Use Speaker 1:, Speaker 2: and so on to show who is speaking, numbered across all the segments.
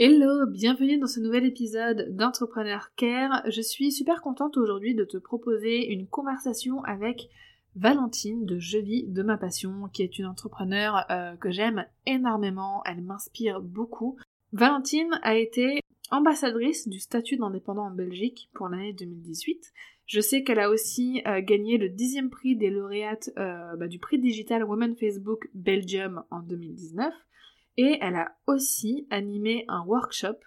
Speaker 1: Hello, bienvenue dans ce nouvel épisode d'Entrepreneur Care. Je suis super contente aujourd'hui de te proposer une conversation avec Valentine de Je vis de ma passion, qui est une entrepreneur euh, que j'aime énormément, elle m'inspire beaucoup. Valentine a été ambassadrice du statut d'indépendant en Belgique pour l'année 2018. Je sais qu'elle a aussi euh, gagné le dixième prix des lauréates euh, bah, du prix digital Women Facebook Belgium en 2019. Et elle a aussi animé un workshop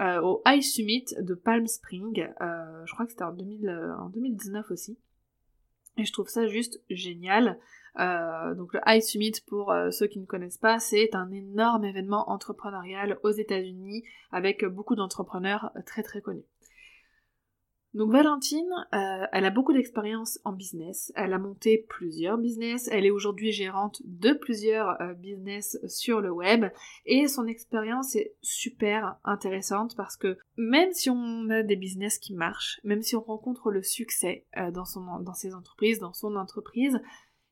Speaker 1: euh, au High Summit de Palm Spring. Euh, je crois que c'était en, 2019 euh, aussi. Et je trouve ça juste génial. donc le High Summit, pour ceux qui ne connaissent pas, c'est un énorme événement entrepreneurial aux États-Unis avec beaucoup d'entrepreneurs très très connus. Donc Valentine, euh, elle a beaucoup d'expérience en business, elle a monté plusieurs business, elle est aujourd'hui gérante de plusieurs euh, business sur le web. Et son expérience est super intéressante parce que même si on a des business qui marchent, même si on rencontre le succès euh, dans, ses entreprises, dans son entreprise,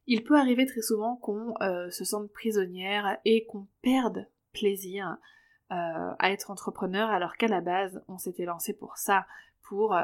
Speaker 1: il peut arriver très souvent qu'on se sente prisonnière et qu'on perde plaisir à être entrepreneur alors qu'à la base on s'était lancé pour ça, pour euh,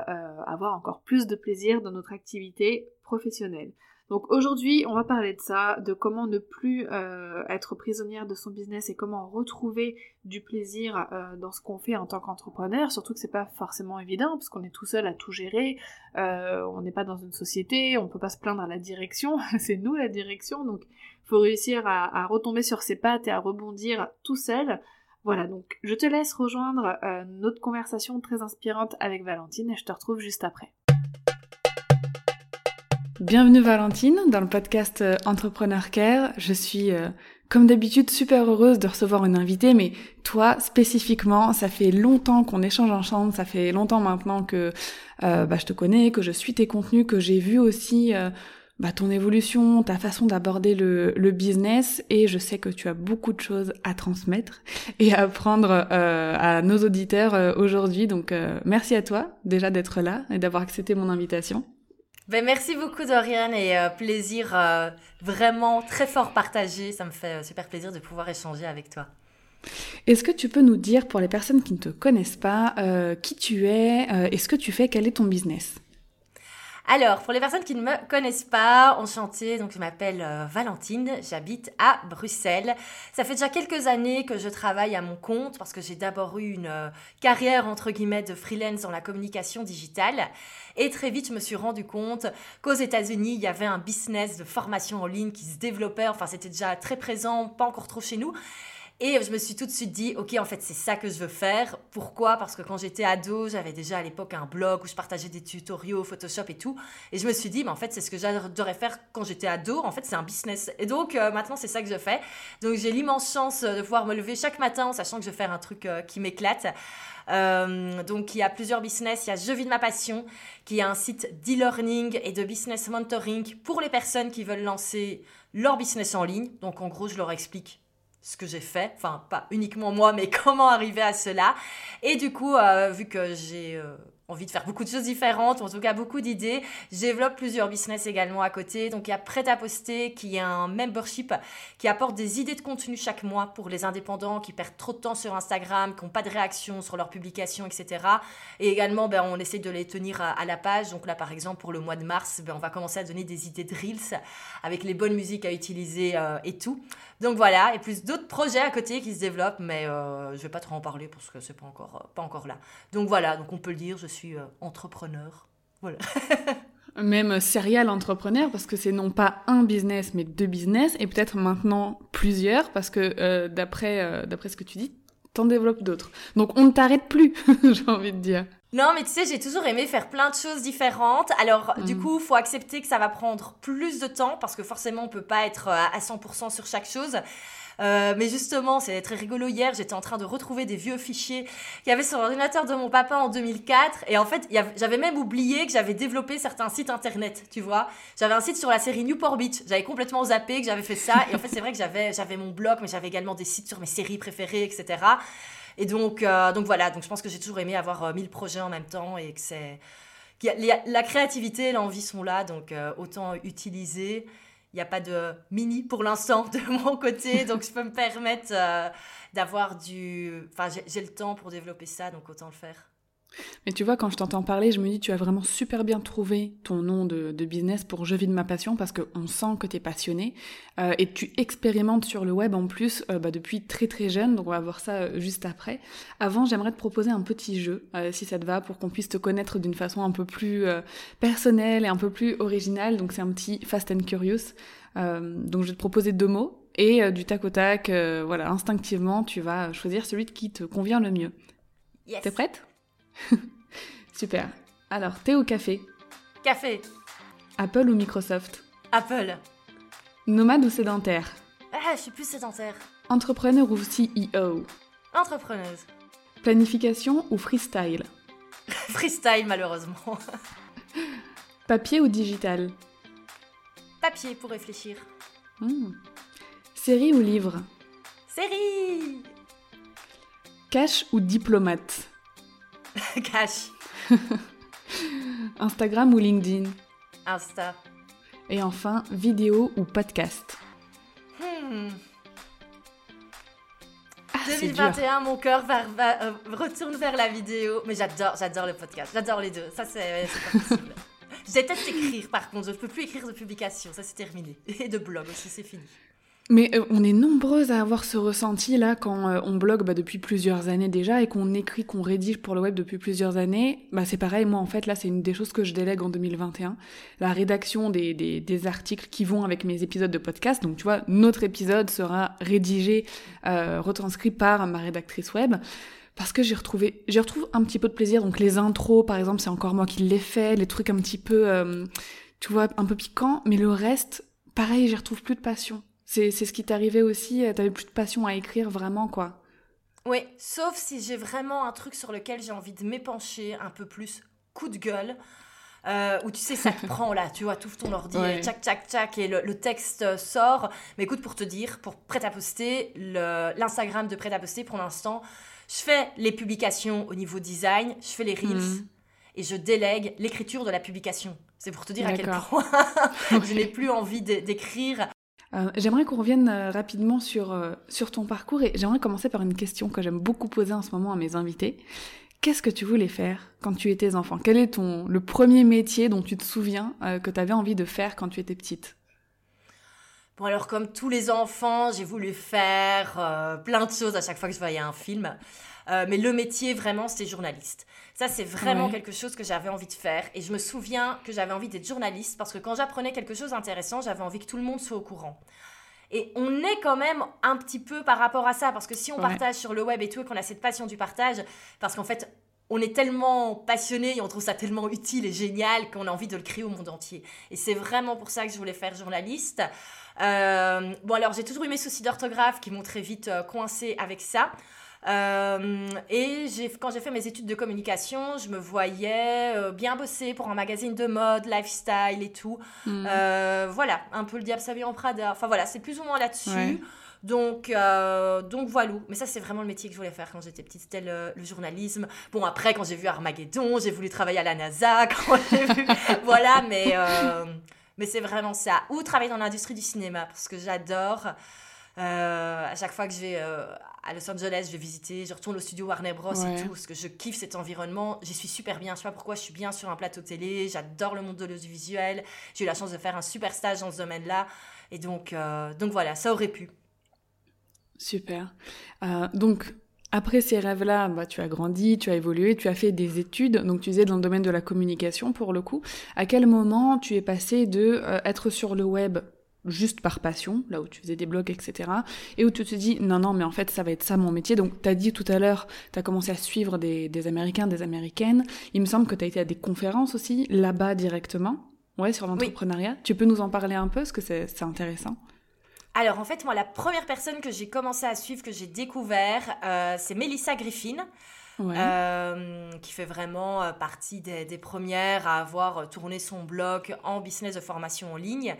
Speaker 1: avoir encore plus de plaisir dans notre activité professionnelle. Donc aujourd'hui, on va parler de ça, de comment ne plus euh, être prisonnière de son business et comment retrouver du plaisir euh, dans ce qu'on fait en tant qu'entrepreneur, surtout que c'est pas forcément évident parce qu'on est tout seul à tout gérer, on n'est pas dans une société, on peut pas se plaindre à la direction, c'est nous la direction, donc faut réussir à retomber sur ses pattes et à rebondir tout seul. Voilà, donc je te laisse rejoindre euh, notre conversation très inspirante avec Valentine et je te retrouve juste après. Bienvenue Valentine dans le podcast euh, Entrepreneur Care. Je suis euh, comme d'habitude super heureuse de recevoir une invitée, mais toi spécifiquement, ça fait longtemps qu'on échange ensemble, ça fait longtemps maintenant que bah, je te connais, que je suis tes contenus, que j'ai vu aussi bah, ton évolution, ta façon d'aborder le, le, business et je sais que tu as beaucoup de choses à transmettre et à apprendre euh, à nos auditeurs euh, aujourd'hui. Donc euh, merci à toi déjà d'être là et d'avoir accepté mon invitation.
Speaker 2: Ben, merci beaucoup Dorian et plaisir vraiment très fort partagé. Ça me fait super plaisir de pouvoir échanger avec toi.
Speaker 1: Est-ce que tu peux nous dire pour les personnes qui ne te connaissent pas qui tu es et ce que tu fais, quel est ton business?
Speaker 2: Alors, pour les personnes qui ne me connaissent pas, enchantée, donc je m'appelle euh, Valentine, j'habite à Bruxelles. Ça fait déjà quelques années que je travaille à mon compte parce que j'ai d'abord eu une euh, carrière entre guillemets de freelance dans la communication digitale. Et très vite, je me suis rendu compte qu'aux États-Unis, il y avait un business de formation en ligne qui se développait. Enfin, c'était déjà très présent, pas encore trop chez nous. Et je me suis tout de suite dit, ok, en fait, c'est ça que je veux faire. Pourquoi? Parce que quand j'étais ado, j'avais déjà à l'époque un blog où je partageais des tutoriaux Photoshop et tout. Et je me suis dit, mais en fait, c'est ce que j'adorais faire quand j'étais ado. En fait, c'est un business. Et donc, euh, maintenant, c'est ça que je fais. Donc, j'ai l'immense chance de pouvoir me lever chaque matin en sachant que je vais faire un truc euh, qui m'éclate. Euh, donc, il y a plusieurs business. Il y a Je vis de ma passion, qui est un site d'e-learning et de business mentoring pour les personnes qui veulent lancer leur business en ligne. Donc, en gros, je leur explique ce que j'ai fait, enfin pas uniquement moi, mais comment arriver à cela. Et du coup, euh, vu que j'ai euh, envie de faire beaucoup de choses différentes, en tout cas beaucoup d'idées. Je développe plusieurs business également à côté. Donc il y a Prêt à poster qui est un membership qui apporte des idées de contenu chaque mois pour les indépendants qui perdent trop de temps sur Instagram, qui n'ont pas de réaction sur leurs publications, etc. Et également, ben, on essaie de les tenir à, la page. Donc là, par exemple, pour le mois de mars, ben, on va commencer à donner des idées de Reels avec les bonnes musiques à utiliser euh, et tout. Donc voilà, et plus d'autres projets à côté qui se développent, mais euh, je vais pas trop en parler parce que c'est pas encore, pas encore là. Donc voilà, donc on peut le dire, je suis euh, entrepreneur. Voilà.
Speaker 3: même serial entrepreneur parce que c'est non pas un business mais deux business et peut-être maintenant plusieurs parce que euh, d'après euh, d'après ce que tu dis, t'en développes d'autres. Donc on ne t'arrête plus, j'ai envie de dire.
Speaker 2: Non, mais tu sais, j'ai toujours aimé faire plein de choses différentes. Alors, du mm. coup, faut accepter que ça va prendre plus de temps parce que forcément, on peut pas être euh, à 100% sur chaque chose. Euh, mais justement, c'est très rigolo. Hier, j'étais en train de retrouver des vieux fichiers qu'il y avait sur l'ordinateur de mon papa en 2004. Et en fait, j'avais même oublié que j'avais développé certains sites internet, tu vois. J'avais un site sur la série Newport Beach. J'avais complètement zappé que j'avais fait ça. Et en fait, c'est vrai que j'avais, mon blog, mais j'avais également des sites sur mes séries préférées, etc. Et donc, euh, donc voilà. Donc je pense que j'ai toujours aimé avoir euh, mille projets en même temps et que c'est. La créativité et l'envie sont là, donc autant utiliser il n'y a pas de mini pour l'instant de mon côté, donc je peux me permettre euh, d'avoir du... Enfin, j'ai le temps pour développer ça, donc autant le faire.
Speaker 3: Mais tu vois, quand je t'entends parler, je me dis, tu as vraiment super bien trouvé ton nom de, business pour Je vis de ma passion parce qu'on sent que tu es passionné euh, et tu expérimentes sur le web en plus euh, bah, depuis très très jeune, donc on va voir ça euh, juste après. Avant, j'aimerais te proposer un petit jeu, si ça te va, pour qu'on puisse te connaître d'une façon un peu plus personnelle et un peu plus originale. Donc c'est un petit Fast and Curious. donc je vais te proposer deux mots et du tac au tac, voilà, instinctivement, tu vas choisir celui qui te convient le mieux.
Speaker 2: Yes.
Speaker 3: T'es prête? Super. Alors, thé ou café?
Speaker 2: Café.
Speaker 3: Apple ou Microsoft?
Speaker 2: Apple.
Speaker 3: Nomade ou sédentaire?
Speaker 2: Ah, je suis plus sédentaire.
Speaker 3: Entrepreneur ou CEO
Speaker 2: Entrepreneuse.
Speaker 3: Planification ou freestyle?
Speaker 2: Freestyle, malheureusement.
Speaker 3: Papier ou digital?
Speaker 2: Papier pour réfléchir.
Speaker 3: Hmm. Série ou livre?
Speaker 2: Série
Speaker 3: Cash ou diplomate?
Speaker 2: Cash.
Speaker 3: Instagram ou LinkedIn?
Speaker 2: Insta.
Speaker 3: Et enfin, vidéo ou podcast?
Speaker 2: Hmm. 2021, ah, mon cœur euh, retourne vers la vidéo. Mais j'adore, j'adore le podcast. J'adore les deux. Ça, c'est pas possible. déteste écrire, par contre. Je ne peux plus écrire de publication. Ça, c'est terminé. Et de blog aussi, c'est fini.
Speaker 3: Mais euh, on est nombreuses à avoir ce ressenti là quand euh, on blogue bah, depuis plusieurs années déjà et qu'on écrit, qu'on rédige pour le web depuis plusieurs années. Bah c'est pareil, moi en fait là c'est une des choses que je délègue en 2021, la rédaction des, des, des, articles qui vont avec mes épisodes de podcast. Donc tu vois, notre épisode sera rédigé, euh, retranscrit par ma rédactrice web parce que j'ai retrouvé, j'y retrouve un petit peu de plaisir. Donc les intros par exemple c'est encore moi qui les fais, les trucs un petit peu, euh, tu vois, un peu piquants, mais le reste, pareil, j'y retrouve plus de passion. C'est ce qui t'arrivait aussi, euh, t'avais plus de passion à écrire vraiment, quoi.
Speaker 2: Oui, sauf si j'ai vraiment un truc sur lequel j'ai envie de m'épancher un peu plus, coup de gueule. Euh, où tu sais, ça te prend là, tu vois, tout ton ordi, tchac, tchac, tchac, et le, texte sort. Mais écoute, pour te dire, pour Prêt à poster, l'Instagram de Prêt à poster, pour l'instant, je fais les publications au niveau design, je fais les reels, mhm. et je délègue l'écriture de la publication. C'est pour te dire à quel point je n'ai plus envie d'écrire
Speaker 3: euh, j'aimerais qu'on revienne euh, rapidement sur, euh, sur ton parcours et j'aimerais commencer par une question que j'aime beaucoup poser en ce moment à mes invités. Qu'est-ce que tu voulais faire quand tu étais enfant? Quel est ton le premier métier dont tu te souviens que tu avais envie de faire quand tu étais petite?
Speaker 2: Bon alors comme tous les enfants, j'ai voulu faire plein de choses à chaque fois que je voyais un film. Mais le métier vraiment, c'était journaliste. Ça, c'est vraiment quelque chose que j'avais envie de faire. Et je me souviens que j'avais envie d'être journaliste parce que quand j'apprenais quelque chose d'intéressant, j'avais envie que tout le monde soit au courant. Et on est quand même un petit peu par rapport à ça, parce que si on partage sur le web et tout, et qu'on a cette passion du partage, parce qu'en fait, on est tellement passionné et on trouve ça tellement utile et génial qu'on a envie de le créer au monde entier. Et c'est vraiment pour ça que je voulais faire journaliste. Euh, bon, alors j'ai toujours eu mes soucis d'orthographe qui m'ont très vite euh, coincé avec ça. Euh, et quand j'ai fait mes études de communication, je me voyais euh, bien bosser pour un magazine de mode, lifestyle et tout. Hmm. Euh, voilà, un peu le diable s'habille en Prada. Enfin voilà, c'est plus ou moins là-dessus. Donc, donc voilà. Mais ça, c'est vraiment le métier que je voulais faire quand j'étais petite. C'était le, journalisme. Bon, après, quand j'ai vu Armageddon, j'ai voulu travailler à la NASA. Quand j'ai vu... voilà, mais, mais c'est vraiment ça. Ou travailler dans l'industrie du cinéma, parce que j'adore. À chaque fois que je vais à Los Angeles, je vais visiter, je retourne au studio Warner Bros et tout, parce que je kiffe cet environnement. J'y suis super bien. Je sais pas pourquoi je suis bien sur un plateau télé. J'adore le monde de l'audiovisuel. J'ai eu la chance de faire un super stage dans ce domaine-là. Et donc, euh, donc voilà, ça aurait pu.
Speaker 3: Super. Euh, donc, après ces rêves-là, bah, tu as grandi, tu as évolué, tu as fait des études, donc tu disais dans le domaine de la communication pour le coup. À quel moment tu es passé de euh, être sur le web juste par passion, là où tu faisais des blogs, etc. Et où tu te dis, non, non, mais en fait, ça va être ça mon métier. Donc, tu as dit tout à l'heure, tu as commencé à suivre des, des Américains, des Américaines. Il me semble que tu as été à des conférences aussi, là-bas directement, ouais, sur l'entrepreneuriat. Tu peux nous en parler un peu, parce que c'est intéressant.
Speaker 2: Alors, en fait, moi, la première personne que j'ai commencé à suivre, que j'ai découvert, euh, c'est Melissa Griffin. Euh, qui fait vraiment euh, partie des, des, premières à avoir tourné son blog en business de formation en ligne.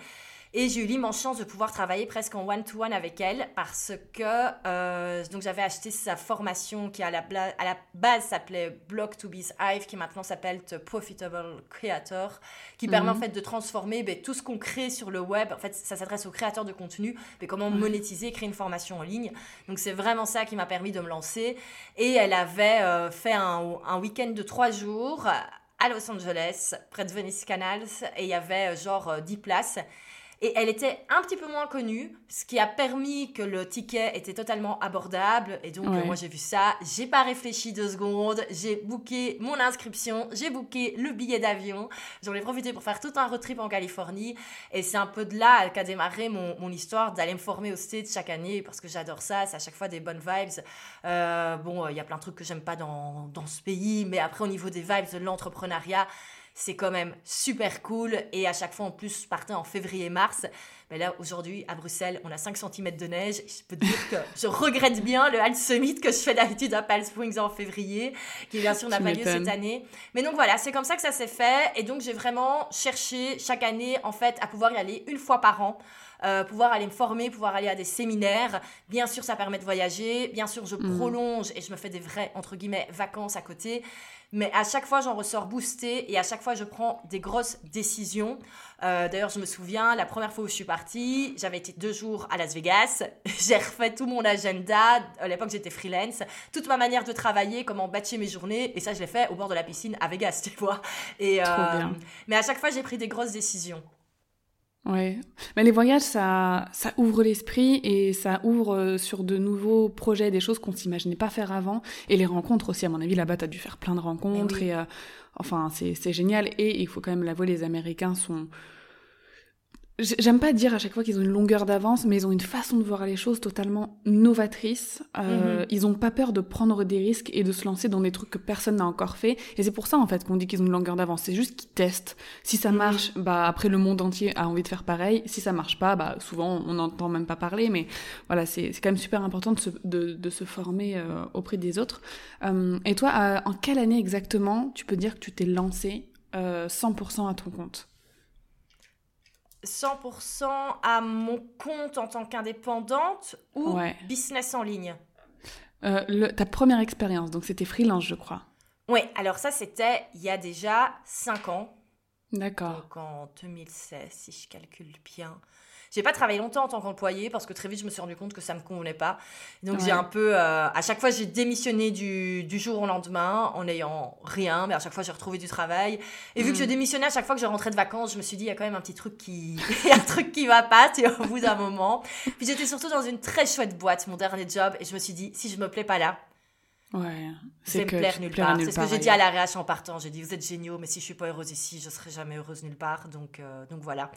Speaker 2: Et j'ai eu l'immense chance de pouvoir travailler presque en one-to-one avec elle parce que euh, donc j'avais acheté sa formation qui à la, à la base s'appelait Blog to Be Hive, qui maintenant s'appelle Profitable Creator, qui permet en mhm. fait de transformer ben, tout ce qu'on crée sur le web. En fait, ça s'adresse aux créateurs de contenu, mais comment monétiser, créer une formation en ligne. Donc c'est vraiment ça qui m'a permis de me lancer. Et elle avait euh, fait un, un week-end de trois jours à Los Angeles, près de Venice Canals, et il y avait euh, genre 10 places. Et elle était un petit peu moins connue, ce qui a permis que le ticket était totalement abordable. Et donc, moi, j'ai vu ça. J'ai pas réfléchi deux secondes. J'ai booké mon inscription. J'ai booké le billet d'avion. J'en ai profité pour faire tout un road trip en Californie. Et c'est un peu de là qu'a démarré mon, mon histoire d'aller me former au States chaque année parce que j'adore ça. C'est à chaque fois des bonnes vibes. Euh, bon, il y a plein de trucs que j'aime pas dans, dans ce pays. Mais après, au niveau des vibes de l'entrepreneuriat, c'est quand même super cool. Et à chaque fois, en plus, je partais en février-mars. Mais là, aujourd'hui, à Bruxelles, on a 5 cm de neige. Je peux te dire que je regrette bien le Hall Summit que je fais d'habitude à Palm Springs en février, qui bien sûr n'a pas lieu cette année. Mais donc voilà, c'est comme ça que ça s'est fait. Et donc, j'ai vraiment cherché chaque année, en fait, à pouvoir y aller une fois par an. Euh, pouvoir aller me former, pouvoir aller à des séminaires. Bien sûr, ça permet de voyager. Bien sûr, je mm. prolonge et je me fais des vraies, entre guillemets, vacances à côté. Mais à chaque fois, j'en ressors boostée et à chaque fois, je prends des grosses décisions. Euh, d'ailleurs, je me souviens, la première fois où je suis partie, j'avais été deux jours à Las Vegas. J'ai refait tout mon agenda. À l'époque, j'étais freelance. Toute ma manière de travailler, comment batcher mes journées. Et ça, je l'ai fait au bord de la piscine à Vegas, tu vois. Et,
Speaker 3: Trop euh, bien.
Speaker 2: Mais à chaque fois, j'ai pris des grosses décisions.
Speaker 3: Ouais, mais les voyages, ça, ça ouvre l'esprit et ça ouvre euh, sur de nouveaux projets, des choses qu'on s'imaginait pas faire avant. Et les rencontres aussi, à mon avis, là-bas, t'as dû faire plein de rencontres et, euh, enfin, c'est génial. Et il faut quand même l'avouer, les Américains sont J'aime pas dire à chaque fois qu'ils ont une longueur d'avance, mais ils ont une façon de voir les choses totalement novatrice. Euh, mhm. Ils ont pas peur de prendre des risques et de se lancer dans des trucs que personne n'a encore fait. Et c'est pour ça en fait qu'on dit qu'ils ont une longueur d'avance. C'est juste qu'ils testent. Si ça mhm. marche, bah après le monde entier a envie de faire pareil. Si ça marche pas, bah souvent on n'entend même pas parler. Mais voilà, c'est quand même super important de se, de, de se former euh, auprès des autres. Euh, et toi, euh, en quelle année exactement tu peux dire que tu t'es lancé 100% à ton compte?
Speaker 2: 100% à mon compte en tant qu'indépendante ou business en ligne
Speaker 3: euh, Ta première expérience, donc c'était freelance, je crois.
Speaker 2: Oui, alors ça c'était il y a déjà 5 ans.
Speaker 3: D'accord.
Speaker 2: Donc en 2016, si je calcule bien. J'ai pas travaillé longtemps en tant qu'employé parce que très vite je me suis rendu compte que ça me convenait pas. Donc j'ai un peu, euh, à chaque fois j'ai démissionné du, du, jour au lendemain en n'ayant rien, mais à chaque fois j'ai retrouvé du travail. Et vu que je mm. démissionnais à chaque fois que je rentrais de vacances, je me suis dit il y a quand même un petit truc qui, un truc qui va pas, tu au bout d'un moment. Puis j'étais surtout dans une très chouette boîte, mon dernier job, et je me suis dit si je me plais pas là,
Speaker 3: Ouais,
Speaker 2: c'est me plaire nulle part. C'est ce que j'ai dit à la RH en partant. J'ai dit vous êtes géniaux, mais si je suis pas heureuse ici, je serai jamais heureuse nulle part. Donc, euh, donc voilà.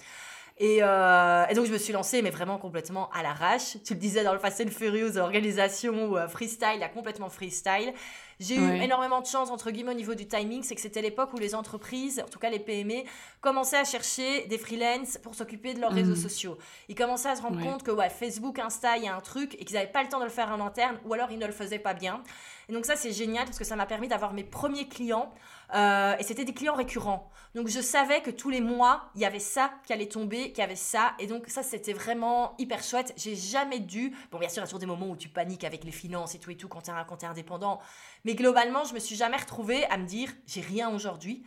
Speaker 2: Euh, et, donc, je me suis lancée, mais vraiment complètement à l'arrache. Tu le disais dans le Fast and Furious, organisation ou euh, freestyle, a complètement freestyle. J'ai eu énormément de chance, entre guillemets, au niveau du timing. C'est que c'était l'époque où les entreprises, en tout cas les PME, commençaient à chercher des freelances pour s'occuper de leurs réseaux mm. sociaux. Ils commençaient à se rendre compte que ouais, Facebook, Insta, il y a un truc et qu'ils n'avaient pas le temps de le faire en interne ou alors ils ne le faisaient pas bien. Et donc ça, c'est génial parce que ça m'a permis d'avoir mes premiers clients. Euh, et c'était des clients récurrents. Donc je savais que tous les mois, il y avait ça qui allait tomber, qu'il y avait ça. Et donc ça, c'était vraiment hyper chouette. J'ai jamais dû... Bon, bien sûr, il y a toujours des moments où tu paniques avec les finances et tout et tout quand tu es, indépendant. Mais globalement, je me suis jamais retrouvée à me dire, j'ai rien aujourd'hui.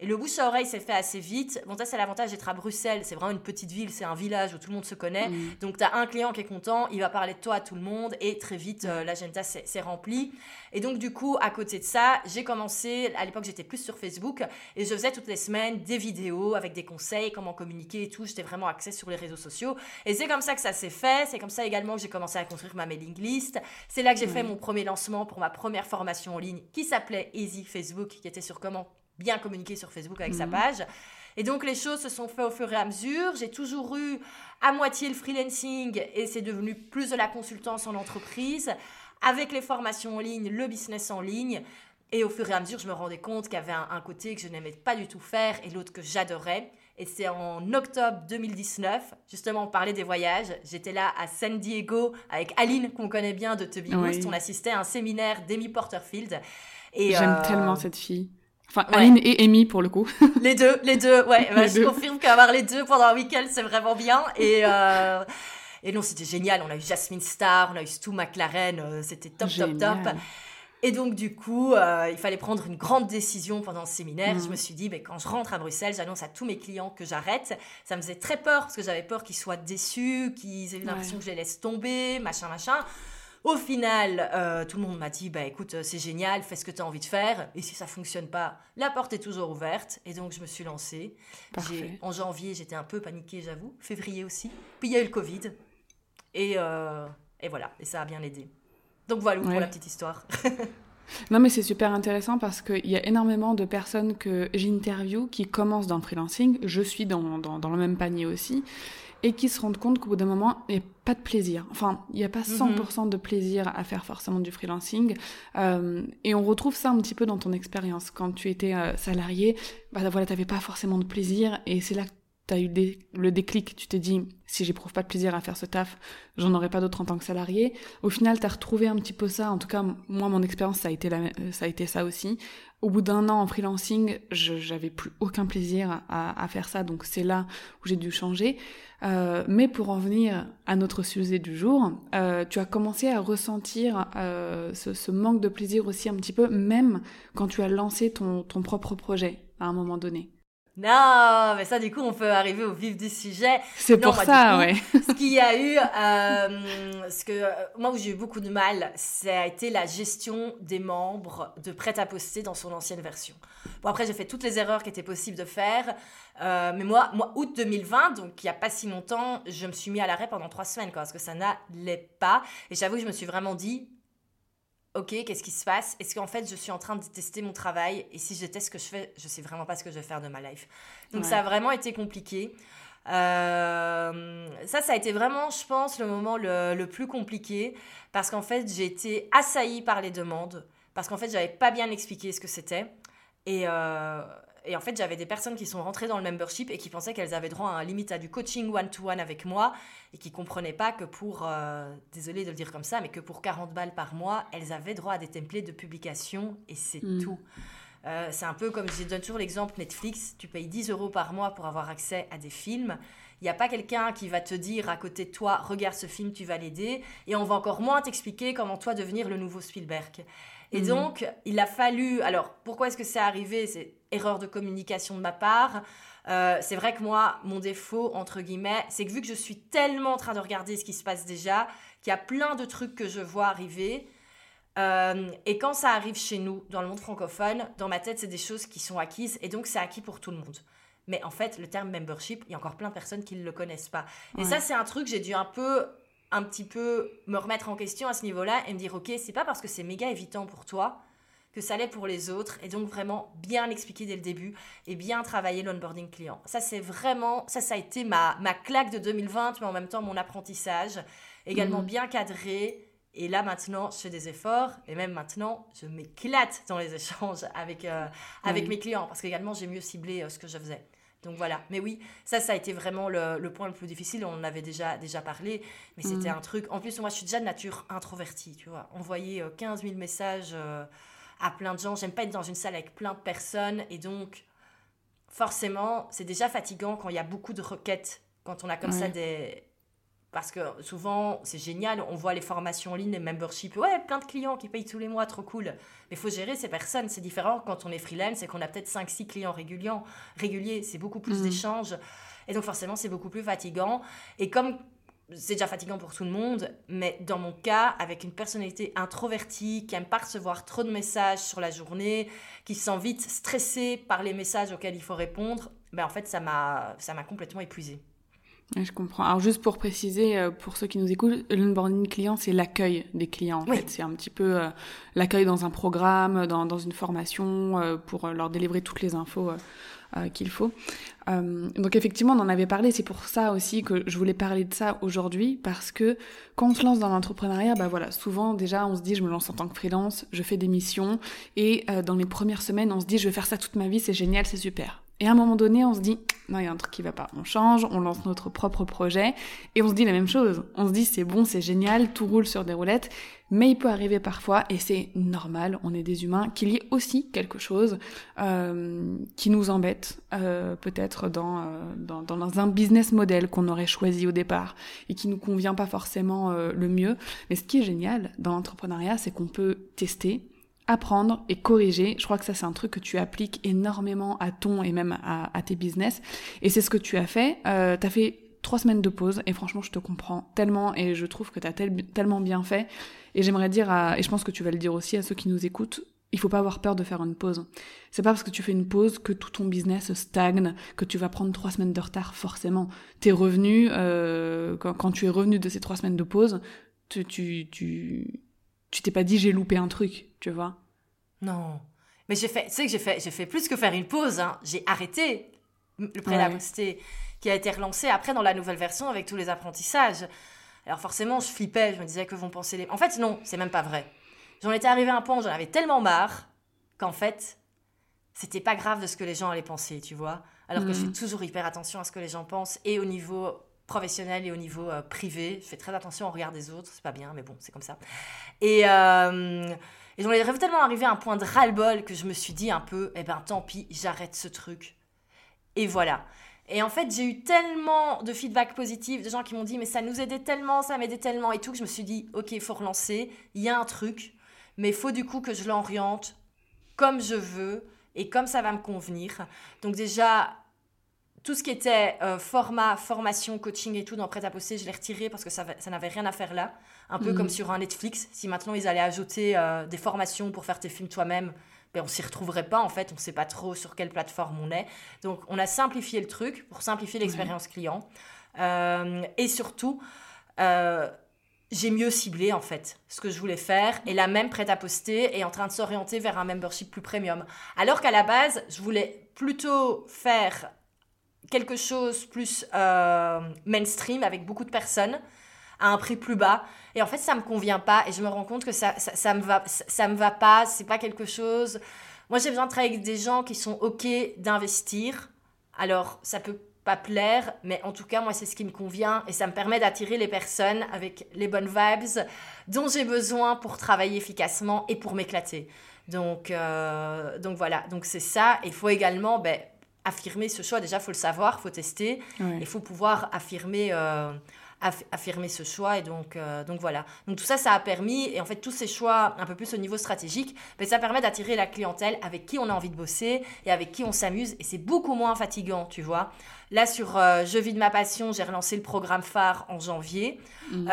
Speaker 2: Et le bouche à oreille s'est fait assez vite. Bon, ça, c'est l'avantage d'être à Bruxelles. C'est vraiment une petite ville, c'est un village où tout le monde se connaît.
Speaker 3: Mm.
Speaker 2: Donc, tu as un client qui est content, il va parler de toi à tout le monde et très vite, euh, l'agenda s'est rempli. Et donc, du coup, à côté de ça, j'ai commencé, à l'époque, j'étais plus sur Facebook et je faisais toutes les semaines des vidéos avec des conseils, comment communiquer et tout. J'étais vraiment axée sur les réseaux sociaux. Et c'est comme ça que ça s'est fait. C'est comme ça également que j'ai commencé à construire ma mailing list. C'est là que j'ai fait mon premier lancement pour ma première formation en ligne qui s'appelait Easy Facebook, qui était sur comment bien communiquer sur Facebook avec sa
Speaker 3: Mhm.
Speaker 2: page. Et donc les choses se sont faites au fur et à mesure. J'ai toujours eu à moitié le freelancing et c'est devenu plus de la consultance en entreprise. Avec les formations en ligne, le business en ligne. Et au fur et à mesure, je me rendais compte qu'il y avait un, un côté que je n'aimais pas du tout faire et l'autre que j'adorais. Et c'est en octobre 2019, justement, on parlait des voyages. J'étais là à San Diego avec Aline, qu'on connaît bien de Be
Speaker 3: Oui.
Speaker 2: On assistait à un séminaire d'Amy Porterfield.
Speaker 3: J'aime
Speaker 2: euh,
Speaker 3: tellement cette fille. Enfin,
Speaker 2: ouais.
Speaker 3: Aline et Amy pour le coup.
Speaker 2: Les deux, les deux, ouais. bah, je confirme qu'avoir les deux pendant un week-end, c'est vraiment bien. Et, euh, et non, c'était génial. On a eu Jasmine Star, on a eu Stu McLaren, euh, c'était top, top,
Speaker 3: Génial.
Speaker 2: top. Et donc, du coup, euh, il fallait prendre une grande décision pendant ce séminaire. Je me suis dit, ben, quand je rentre à Bruxelles, j'annonce à tous mes clients que j'arrête. Ça me faisait très peur parce que j'avais peur qu'ils soient déçus, qu'ils aient l'impression
Speaker 3: Ouais.
Speaker 2: que je les laisse tomber, machin, machin. Au final, euh, tout le monde m'a dit, bah écoute, euh, c'est génial, fais ce que tu as envie de faire. Et si ça fonctionne pas, la porte est toujours ouverte. Et donc, je me suis lancée. En janvier, j'étais un peu paniquée, j'avoue. Février aussi. Puis il y a eu le Covid. Et, euh, et voilà, et ça a bien aidé. Donc voilà pour
Speaker 3: Ouais.
Speaker 2: la petite histoire.
Speaker 3: Non, mais c'est super intéressant parce qu'il y a énormément de personnes que j'interview qui commencent dans le freelancing. Je suis dans, dans, dans le même panier aussi. Et qui se rendent compte qu'au bout d'un moment, il n'y a pas de plaisir. Enfin, il n'y a pas 100% de plaisir à faire forcément du freelancing. Euh, et on retrouve ça un petit peu dans ton expérience. Quand tu étais euh, salarié, bah voilà, tu n'avais pas forcément de plaisir. Et c'est là que tu as eu le déclic. Tu t'es dit, si j'éprouve pas de plaisir à faire ce taf, j'en aurai pas d'autre en tant que salarié. Au final, tu as retrouvé un petit peu ça. En tout cas, moi, mon expérience, ça a été, ça aussi. Au bout d'un an en freelancing, j'avais plus aucun plaisir à, faire ça. Donc c'est là où j'ai dû changer. Euh, mais pour en venir à notre sujet du jour, euh, tu as commencé à ressentir euh, ce, manque de plaisir aussi un petit peu, même quand tu as lancé ton propre projet à un moment donné.
Speaker 2: Non, mais ça, du coup, on peut arriver au vif du sujet.
Speaker 3: C'est pour
Speaker 2: bah,
Speaker 3: ça, ouais.
Speaker 2: ce qu'il y a eu, euh, ce que euh, moi où j'ai eu beaucoup de mal, ça a été la gestion des membres de prêt à poster dans son ancienne version. Bon après j'ai fait toutes les erreurs qui étaient possibles de faire, euh, mais moi, moi août 2020, donc il y a pas si longtemps, je me suis mis à l'arrêt pendant trois semaines quoi, parce que ça n'allait pas. Et j'avoue que je me suis vraiment dit, ok, qu'est-ce qui se passe? Est-ce qu'en fait je suis en train de tester mon travail? Et si je ce que je fais, je sais vraiment pas ce que je vais faire de ma life. Donc
Speaker 3: Ouais.
Speaker 2: ça a vraiment été compliqué. Euh, ça, ça a été vraiment, je pense, le moment le, le plus compliqué parce qu'en fait, j'ai été assaillie par les demandes parce qu'en fait, j'avais pas bien expliqué ce que c'était et, euh, et en fait, j'avais des personnes qui sont rentrées dans le membership et qui pensaient qu'elles avaient droit à un limite à du coaching one-to-one avec moi et qui comprenaient pas que pour, euh, désolé de le dire comme ça, mais que pour 40 balles par mois, elles avaient droit à des templates de publication et c'est
Speaker 3: Mm.
Speaker 2: tout. Euh, c'est un peu comme je donne toujours l'exemple Netflix, tu payes 10 euros par mois pour avoir accès à des films. Il n'y a pas quelqu'un qui va te dire à côté de toi, regarde ce film, tu vas l'aider. Et on va encore moins t'expliquer comment toi devenir le nouveau Spielberg. Et
Speaker 3: Mhm.
Speaker 2: donc, il a fallu... Alors, pourquoi est-ce que c'est arrivé? C'est erreur de communication de ma part. Euh, c'est vrai que moi, mon défaut, entre guillemets, c'est que vu que je suis tellement en train de regarder ce qui se passe déjà, qu'il y a plein de trucs que je vois arriver, euh, et quand ça arrive chez nous, dans le monde francophone, dans ma tête, c'est des choses qui sont acquises et donc c'est acquis pour tout le monde. Mais en fait, le terme membership, il y a encore plein de personnes qui ne le connaissent pas. Et ça, c'est un truc, j'ai dû un peu, un petit peu me remettre en question à ce niveau-là et me dire, ok, c'est pas parce que c'est méga évitant pour toi que ça l'est pour les autres. Et donc vraiment bien l'expliquer dès le début et bien travailler l'onboarding client. Ça, c'est vraiment, ça, ça a été ma, ma claque de 2020, mais en même temps mon apprentissage. Également
Speaker 3: Mhm.
Speaker 2: bien cadré. Et là maintenant, je fais des efforts et même maintenant, je m'éclate dans les échanges avec, euh, avec
Speaker 3: Oui.
Speaker 2: mes clients parce qu'également, j'ai mieux ciblé euh, ce que je faisais. Donc voilà, mais oui, ça, ça a été vraiment le, le point le plus difficile. On en avait déjà, déjà parlé, mais c'était
Speaker 3: Mhm.
Speaker 2: un truc. En plus, moi, je suis déjà de nature introvertie, tu vois. Envoyer euh, 15 000 messages euh, à plein de gens. J'aime pas être dans une salle avec plein de personnes. Et donc, forcément, c'est déjà fatigant quand il y a beaucoup de requêtes, quand on a comme ça des parce que souvent, c'est génial, on voit les formations en ligne, les memberships, ouais, plein de clients qui payent tous les mois, trop cool. Mais il faut gérer ces personnes, c'est différent quand on est freelance et qu'on a peut-être 5-6 clients réguliers, réguliers c'est beaucoup plus mmh. d'échanges. Et donc forcément, c'est beaucoup plus fatigant. Et comme c'est déjà fatigant pour tout le monde, mais dans mon cas, avec une personnalité introvertie, qui aime pas recevoir trop de messages sur la journée, qui se sent vite stressée par les messages auxquels il faut répondre, ben en fait, ça m'a complètement épuisée.
Speaker 3: Je comprends. Alors juste pour préciser, euh, pour ceux qui nous écoutent, l'onboarding client, c'est l'accueil des clients. En fait, c'est un petit peu euh, l'accueil dans un programme, dans, dans une formation, euh, pour leur délivrer toutes les infos qu'il faut. donc effectivement, on en avait parlé. C'est pour ça aussi que je voulais parler de ça aujourd'hui, parce que quand on se lance dans l'entrepreneuriat, bah voilà, souvent déjà on se dit je me lance en tant que freelance, je fais des missions, et dans les premières semaines, on se dit je vais faire ça toute ma vie, c'est génial, c'est super. Et à un moment donné, on se dit, non, il y a un truc qui va pas. On change, on lance notre propre projet, et on se dit la même chose. On se dit, c'est bon, c'est génial, tout roule sur des roulettes, mais il peut arriver parfois, et c'est normal, on est des humains, qu'il y ait aussi quelque chose euh, qui nous embête, euh, peut-être dans, euh, dans, dans, un business model qu'on aurait choisi au départ, et qui nous convient pas forcément euh, le mieux. Mais ce qui est génial dans l'entrepreneuriat, c'est qu'on peut tester, apprendre et corriger. Je crois que ça, c'est un truc que tu appliques énormément à ton et même à, tes business. Et c'est ce que tu as fait. Euh, tu as fait trois semaines de pause et franchement, je te comprends tellement et je trouve que tu as tellement bien fait. Et j'aimerais dire, à, et je pense que tu vas le dire aussi à ceux qui nous écoutent, il faut pas avoir peur de faire une pause. C'est pas parce que tu fais une pause que tout ton business stagne, que tu vas prendre trois semaines de retard forcément. Tes revenus, euh, quand, tu es revenu de ces trois semaines de pause, tu, tu, tu, tu t'es pas dit j'ai loupé un truc, tu vois
Speaker 2: Non. Mais j'ai fait, tu sais que j'ai fait, j'ai fait plus que faire une pause. Hein. J'ai arrêté le prêt ouais. qui a été relancé après dans la nouvelle version avec tous les apprentissages. Alors forcément, je flippais, je me disais que vont penser les. En fait, non, c'est même pas vrai. J'en étais arrivé à un point où j'en avais tellement marre qu'en fait, c'était pas grave de ce que les gens allaient penser, tu vois. Alors que je fais mm. toujours hyper attention à ce que les gens pensent et au niveau professionnel et au niveau euh, privé. Je fais très attention au regard des autres, c'est pas bien, mais bon, c'est comme ça. Et, euh, et j'en ai tellement arrivé à un point de ras-le-bol que je me suis dit un peu, eh ben tant pis, j'arrête ce truc. Et voilà. Et en fait, j'ai eu tellement de feedback positif, de gens qui m'ont dit, mais ça nous aidait tellement, ça m'aidait tellement et tout, que je me suis dit, ok, faut relancer, il y a un truc, mais faut du coup que je l'oriente comme je veux et comme ça va me convenir. Donc déjà, tout ce qui était euh, format, formation, coaching et tout dans Prêt à poster, je l'ai retiré parce que ça n'avait rien à faire là. Un peu comme mhm. sur un Netflix. Si maintenant ils allaient ajouter euh, des formations pour faire tes films toi-même, ben, on s'y retrouverait pas en fait. On ne sait pas trop sur quelle plateforme on est. Donc on a simplifié le truc pour simplifier l'expérience client. Euh, et surtout, j'ai mieux ciblé en fait ce que je voulais faire. Et la même Prêt à poster est en train de s'orienter vers un membership plus premium. Alors qu'à la base, je voulais plutôt faire quelque chose plus euh, mainstream avec beaucoup de personnes à un prix plus bas. Et en fait, ça me convient pas et je me rends compte que ça, ça, me va, ça, me va pas. C'est pas quelque chose. Moi, j'ai besoin de travailler avec des gens qui sont ok d'investir. Alors, ça peut pas plaire, mais en tout cas, moi, c'est ce qui me convient et ça me permet d'attirer les personnes avec les bonnes vibes dont j'ai besoin pour travailler efficacement et pour m'éclater. Donc, euh, donc voilà, donc c'est ça. Il faut également ben, affirmer ce choix. Déjà, il faut le savoir, il faut tester. Il faut pouvoir affirmer, euh, affirmer ce choix. Et donc, euh, donc voilà. Donc tout ça, ça a permis, et en fait, tous ces choix un peu plus au niveau stratégique, mais ben, ça permet d'attirer la clientèle avec qui on a envie de bosser et avec qui on s'amuse. Et c'est beaucoup moins fatigant, tu vois. Là, sur euh, Je vis de ma passion, j'ai relancé le programme phare en janvier. Mhm.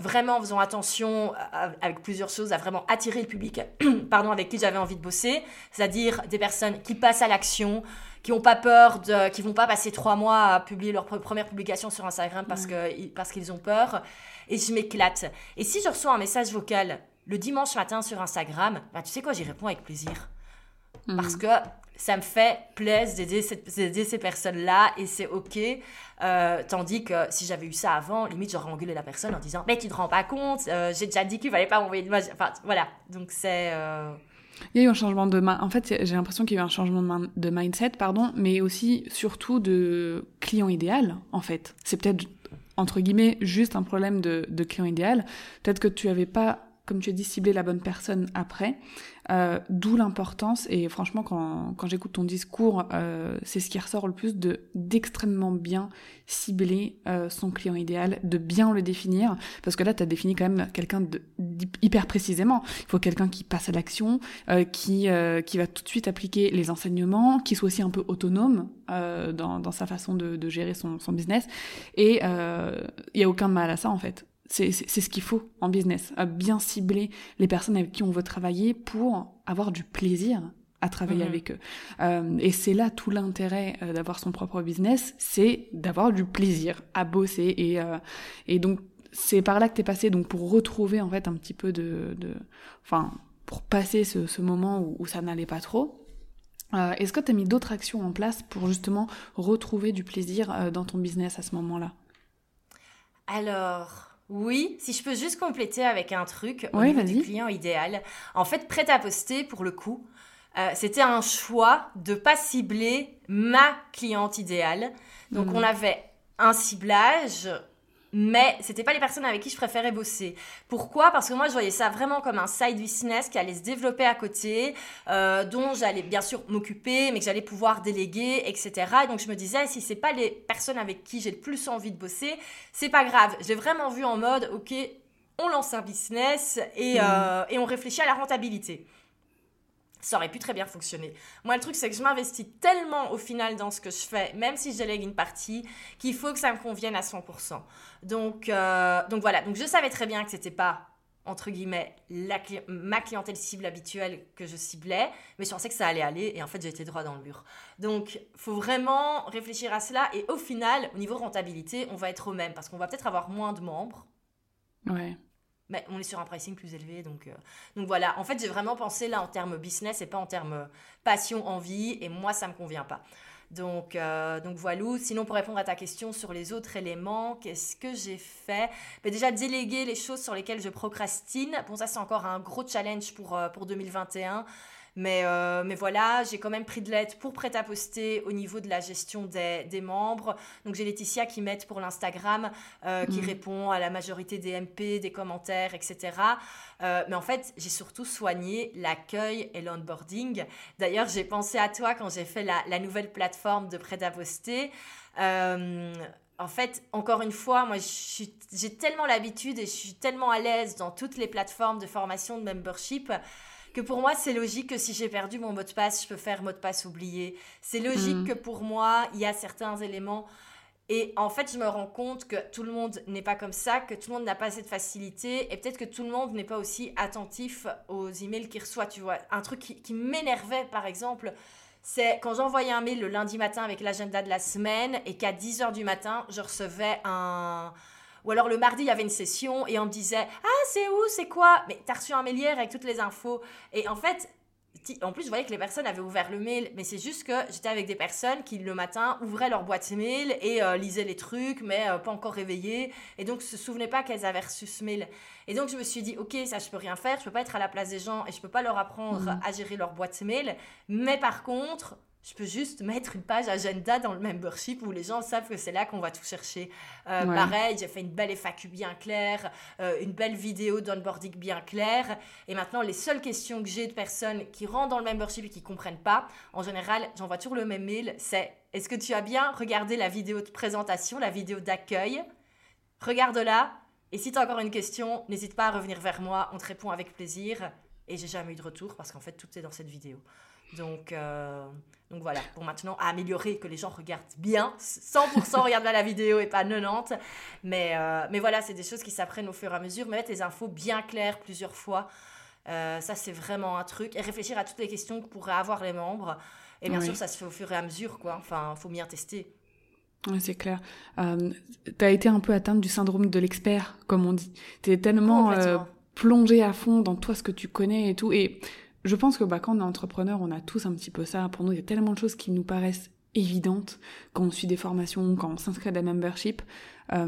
Speaker 2: vraiment en faisant attention avec plusieurs choses à vraiment attirer le public pardon, avec qui j'avais envie de bosser, c'est-à-dire des personnes qui passent à l'action, qui n'ont pas peur, de, qui vont pas passer trois mois à publier leur première publication sur Instagram parce que parce qu'ils ont peur. Et je m'éclate. Et si je reçois un message vocal le dimanche matin sur Instagram, bah, tu sais quoi, j'y réponds avec plaisir. Mhm. Parce que ça me fait plaisir d'aider ces personnes-là et c'est OK. Euh, tandis que si j'avais eu ça avant, limite, j'aurais engueulé la personne en disant Mais tu te rends pas compte, euh, j'ai déjà dit qu'il fallait pas m'envoyer de Enfin, voilà. Donc c'est. Euh,
Speaker 3: il y a eu un changement de main. En fait, j'ai l'impression qu'il y a eu un changement de, mindset, pardon, mais aussi surtout de client idéal, en fait. C'est peut-être entre guillemets juste un problème de, client idéal. Peut-être que tu avais pas comme tu as dit, cibler la bonne personne après. Euh, d'où l'importance, et franchement, quand, quand j'écoute ton discours, euh, c'est ce qui ressort le plus de d'extrêmement bien cibler euh, son client idéal, de bien le définir, parce que là, tu as défini quand même quelqu'un hyper précisément. Il faut quelqu'un qui passe à l'action, qui, qui va tout de suite appliquer les enseignements, qui soit aussi un peu autonome dans, sa façon de, de gérer son, son business. Et il n'y a aucun mal à ça, en fait. C'est ce qu'il faut en business, à bien cibler les personnes avec qui on veut travailler pour avoir du plaisir à travailler mhm. avec eux. Euh, et c'est là tout l'intérêt euh, d'avoir son propre business, c'est d'avoir du plaisir à bosser. Et, euh, et donc, c'est par là que t'es passé, donc pour retrouver en fait un petit peu de... de enfin, pour passer ce, ce moment où, où ça n'allait pas trop. Euh, Est-ce que tu as mis d'autres actions en place pour justement retrouver du plaisir euh, dans ton business à ce moment-là?
Speaker 2: Alors, oui, si je peux juste compléter avec un truc au niveau du client idéal. En fait, prêt à poster, pour le coup, euh, c'était un choix de pas cibler ma cliente idéale. Donc, mhm. on avait un ciblage mais c'était pas les personnes avec qui je préférais bosser. Pourquoi? Parce que moi je voyais ça vraiment comme un side business qui allait se développer à côté, euh, dont j'allais bien sûr m'occuper, mais que j'allais pouvoir déléguer, etc. Et donc je me disais si c'est pas les personnes avec qui j'ai le plus envie de bosser, c'est pas grave. J'ai vraiment vu en mode ok, on lance un business et, mmh. euh, et on réfléchit à la rentabilité ça aurait pu très bien fonctionner. Moi, le truc, c'est que je m'investis tellement au final dans ce que je fais, même si je délègue une partie, qu'il faut que ça me convienne à 100%. Donc, euh, donc voilà, donc je savais très bien que c'était pas entre guillemets ma clientèle cible habituelle que je ciblais, mais je pensais que ça allait aller et en fait j'ai été droit dans le mur. Donc faut vraiment réfléchir à cela et au final au niveau rentabilité on va être au même parce qu'on va peut-être avoir moins de membres.
Speaker 3: Ouais
Speaker 2: mais on est sur un pricing plus élevé. Donc, euh, donc voilà, en fait, j'ai vraiment pensé là en termes business et pas en termes euh, passion, envie. Et moi, ça ne me convient pas. Donc, euh, donc voilà. Sinon, pour répondre à ta question sur les autres éléments, qu'est-ce que j'ai fait? Ben Déjà, déléguer les choses sur lesquelles je procrastine. Bon, ça, c'est encore un gros challenge pour, pour 2021. Mais, euh, mais voilà, j'ai quand même pris de l'aide pour prêt à poster au niveau de la gestion des, des membres. Donc j'ai Laetitia qui m'aide pour l'Instagram, euh, qui mm. répond à la majorité des MP, des commentaires, etc. Euh, mais en fait, j'ai surtout soigné l'accueil et l'onboarding. D'ailleurs, j'ai pensé à toi quand j'ai fait la, la, nouvelle plateforme de prêt à poster. en fait, encore une fois, moi, j'ai tellement l'habitude et je suis tellement à l'aise dans toutes les plateformes de formation de membership que pour moi, c'est logique que si j'ai perdu mon mot de passe, je peux faire mot de passe oublié. C'est logique mm. que pour moi, il y a certains éléments. Et en fait, je me rends compte que tout le monde n'est pas comme ça, que tout le monde n'a pas cette facilité, et peut-être que tout le monde n'est pas aussi attentif aux emails qu'il reçoit, tu vois. Un truc qui, qui m'énervait, par exemple, c'est quand j'envoyais un mail le lundi matin avec l'agenda de la semaine, et qu'à 10h du matin, je recevais un, ou alors le mardi, il y avait une session et on me disait Ah, c'est où? C'est quoi Mais t'as reçu un mail hier avec toutes les infos. Et en fait, en plus, je voyais que les personnes avaient ouvert le mail, mais c'est juste que j'étais avec des personnes qui, le matin, ouvraient leur boîte mail et euh, lisaient les trucs, mais euh, pas encore réveillées, et donc se souvenaient pas qu'elles avaient reçu ce mail. Et donc, je me suis dit, ok, ça, je peux rien faire, je peux pas être à la place des gens et je peux pas leur apprendre mmh. à gérer leur boîte mail, mais par contre, je peux juste mettre une page agenda dans le membership où les gens savent que c'est là qu'on va tout chercher. Euh, pareil, j'ai fait une belle FAQ bien claire, euh, une belle vidéo d'onboarding bien claire. Et maintenant, les seules questions que j'ai de personnes qui rentrent dans le membership et qui comprennent pas, en général, j'envoie toujours le même mail, c'est est-ce que tu as bien regardé la vidéo de présentation, la vidéo d'accueil? Regarde-la. Et si tu as encore une question, n'hésite pas à revenir vers moi, on te répond avec plaisir. Et j'ai jamais eu de retour parce qu'en fait, tout est dans cette vidéo. Donc, euh, donc voilà, pour maintenant améliorer, que les gens regardent bien, 100% regardent la vidéo et pas 90. Mais, euh, mais voilà, c'est des choses qui s'apprennent au fur et à mesure. Mettre les infos bien claires plusieurs fois, euh, ça c'est vraiment un truc. Et réfléchir à toutes les questions que pourraient avoir les membres. Et bien sûr, ça se fait au fur et à mesure, quoi. Enfin, il faut bien tester.
Speaker 3: c'est clair. tu as été un peu atteinte du syndrome de l'expert, comme on dit. Tu es tellement plongé à fond dans toi, ce que tu connais et tout. Et je pense que bah, quand on est entrepreneur, on a tous un petit peu ça. Pour nous, il y a tellement de choses qui nous paraissent évidentes quand on suit des formations, quand on s'inscrit à des memberships. Euh,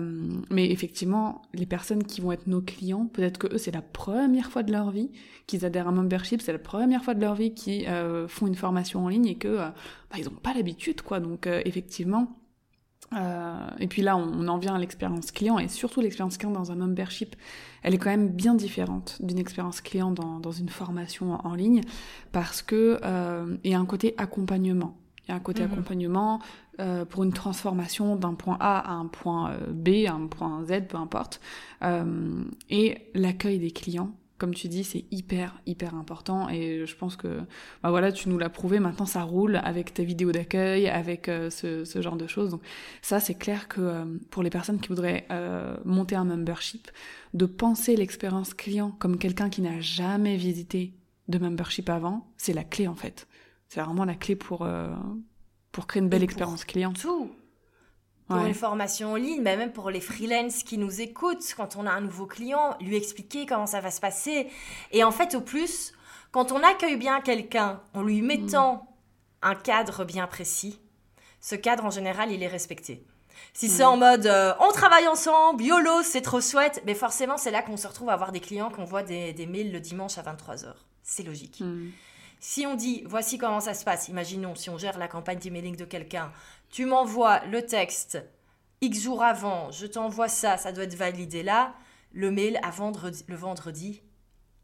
Speaker 3: mais effectivement, les personnes qui vont être nos clients, peut-être que eux, c'est la première fois de leur vie qu'ils adhèrent à un membership, c'est la première fois de leur vie qu'ils euh, font une formation en ligne et que euh, bah, ils n'ont pas l'habitude, quoi. Donc effectivement, Euh, et puis là, on, en vient à l'expérience client, et surtout l'expérience client dans un membership, elle est quand même bien différente d'une expérience client dans, dans, une formation en, ligne, parce que euh, il y a un côté accompagnement. Il y a un côté mhm. accompagnement euh, pour une transformation d'un point A à un point B, à un point Z, peu importe. Et l'accueil des clients, comme tu dis, c'est hyper, hyper important. Et je pense que, bah voilà, tu nous l'as prouvé, maintenant ça roule avec tes vidéos d'accueil, avec euh, ce, ce, genre de choses. Donc ça, c'est clair que euh, pour les personnes qui voudraient euh, monter un membership, de penser l'expérience client comme quelqu'un qui n'a jamais visité de membership avant, c'est la clé en fait. C'est vraiment la clé pour, pour créer une belle expérience client.
Speaker 2: Tout pour une formation en ligne, mais même pour les freelances qui nous écoutent, quand on a un nouveau client, lui expliquer comment ça va se passer. Et en fait, au plus, quand on accueille bien quelqu'un en lui mettant mm. un cadre bien précis, ce cadre en général, il est respecté. Si mm. c'est en mode euh, on travaille ensemble, YOLO, c'est trop chouette, mais forcément c'est là qu'on se retrouve à avoir des clients qu'on voit des, des, mails le dimanche à 23h. C'est logique. Mm. Si on dit voici comment ça se passe, imaginons si on gère la campagne d'emailing de quelqu'un, tu m'envoies le texte X jours avant, je t'envoie ça, ça doit être validé là, le mail à vendredi, le vendredi,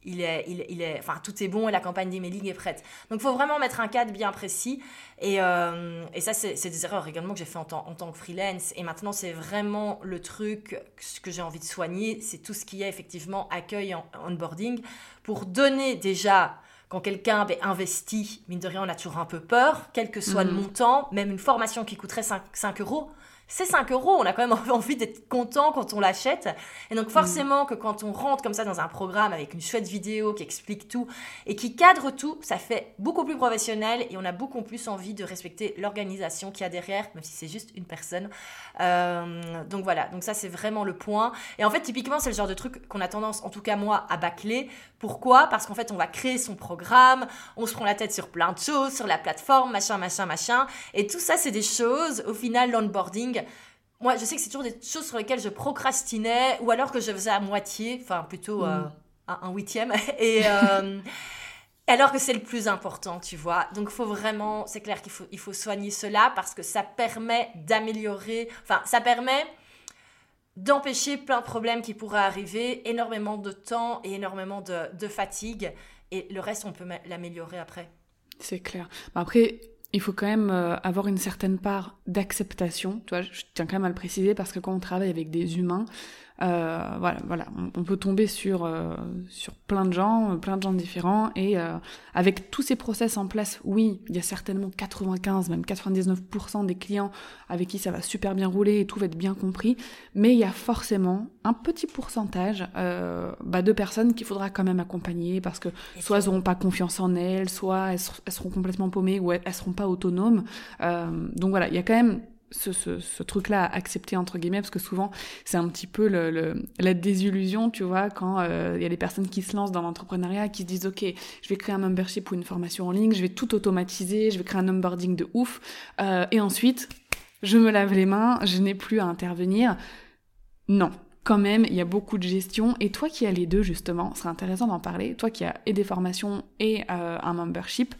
Speaker 2: il est, il, est, enfin, tout est bon et la campagne d'emailing est prête. Donc, il faut vraiment mettre un cadre bien précis. Et, euh, et ça, c'est des erreurs également que j'ai fait en, en, tant que freelance. Et maintenant, c'est vraiment le truc que j'ai envie de soigner. C'est tout ce qui est effectivement accueil onboarding pour donner déjà quand quelqu'un ben, investit, mine de rien, on a toujours un peu peur, quel que soit le mhm. montant, même une formation qui coûterait 5, 5 euros, c'est 5 euros. On a quand même envie d'être content quand on l'achète. Et donc, forcément, que quand on rentre comme ça dans un programme avec une chouette vidéo qui explique tout et qui cadre tout, ça fait beaucoup plus professionnel et on a beaucoup plus envie de respecter l'organisation qu'il y a derrière, même si c'est juste une personne. Euh, donc voilà, donc ça c'est vraiment le point. Et en fait, typiquement, c'est le genre de truc qu'on a tendance, en tout cas moi, à bâcler. Pourquoi? Parce qu'en fait, on va créer son programme, on se prend la tête sur plein de choses, sur la plateforme, machin, machin, machin. Et tout ça, c'est des choses, au final, l'onboarding, moi, je sais que c'est toujours des choses sur lesquelles je procrastinais, ou alors que je faisais à moitié, enfin plutôt euh, mm. un huitième. Et, euh, alors que c'est le plus important, tu vois. Donc, il faut vraiment, c'est clair qu'il faut, il faut soigner cela parce que ça permet d'améliorer, enfin, ça permet d'empêcher plein de problèmes qui pourraient arriver, énormément de temps et énormément de, de fatigue. Et le reste, on peut l'améliorer après.
Speaker 3: C'est clair. Après, il faut quand même euh, avoir une certaine part d'acceptation. Tu vois, je tiens quand même à le préciser parce que quand on travaille avec des humains, euh, voilà, voilà, on, peut tomber sur euh, sur plein de gens, plein de gens différents, et euh, avec tous ces process en place, oui, il y a certainement 95, même 99% des clients avec qui ça va super bien rouler et tout va être bien compris, mais il y a forcément un petit pourcentage bah, de personnes qu'il faudra quand même accompagner parce que soit elles n'auront pas confiance en elles, soit elles, seront complètement paumées ou elles, elles seront pas autonomes. donc voilà, il y a quand même ce, ce, ce truc-là à accepter entre guillemets parce que souvent c'est un petit peu le, le, la désillusion tu vois quand euh, il y a des personnes qui se lancent dans l'entrepreneuriat qui se disent ok je vais créer un membership ou une formation en ligne je vais tout automatiser je vais créer un onboarding de ouf euh, et ensuite je me lave les mains je n'ai plus à intervenir. Non quand même, il y a beaucoup de gestion. Et toi qui as les deux, justement, ce serait intéressant d'en parler. Toi qui as et des formations et euh, un membership,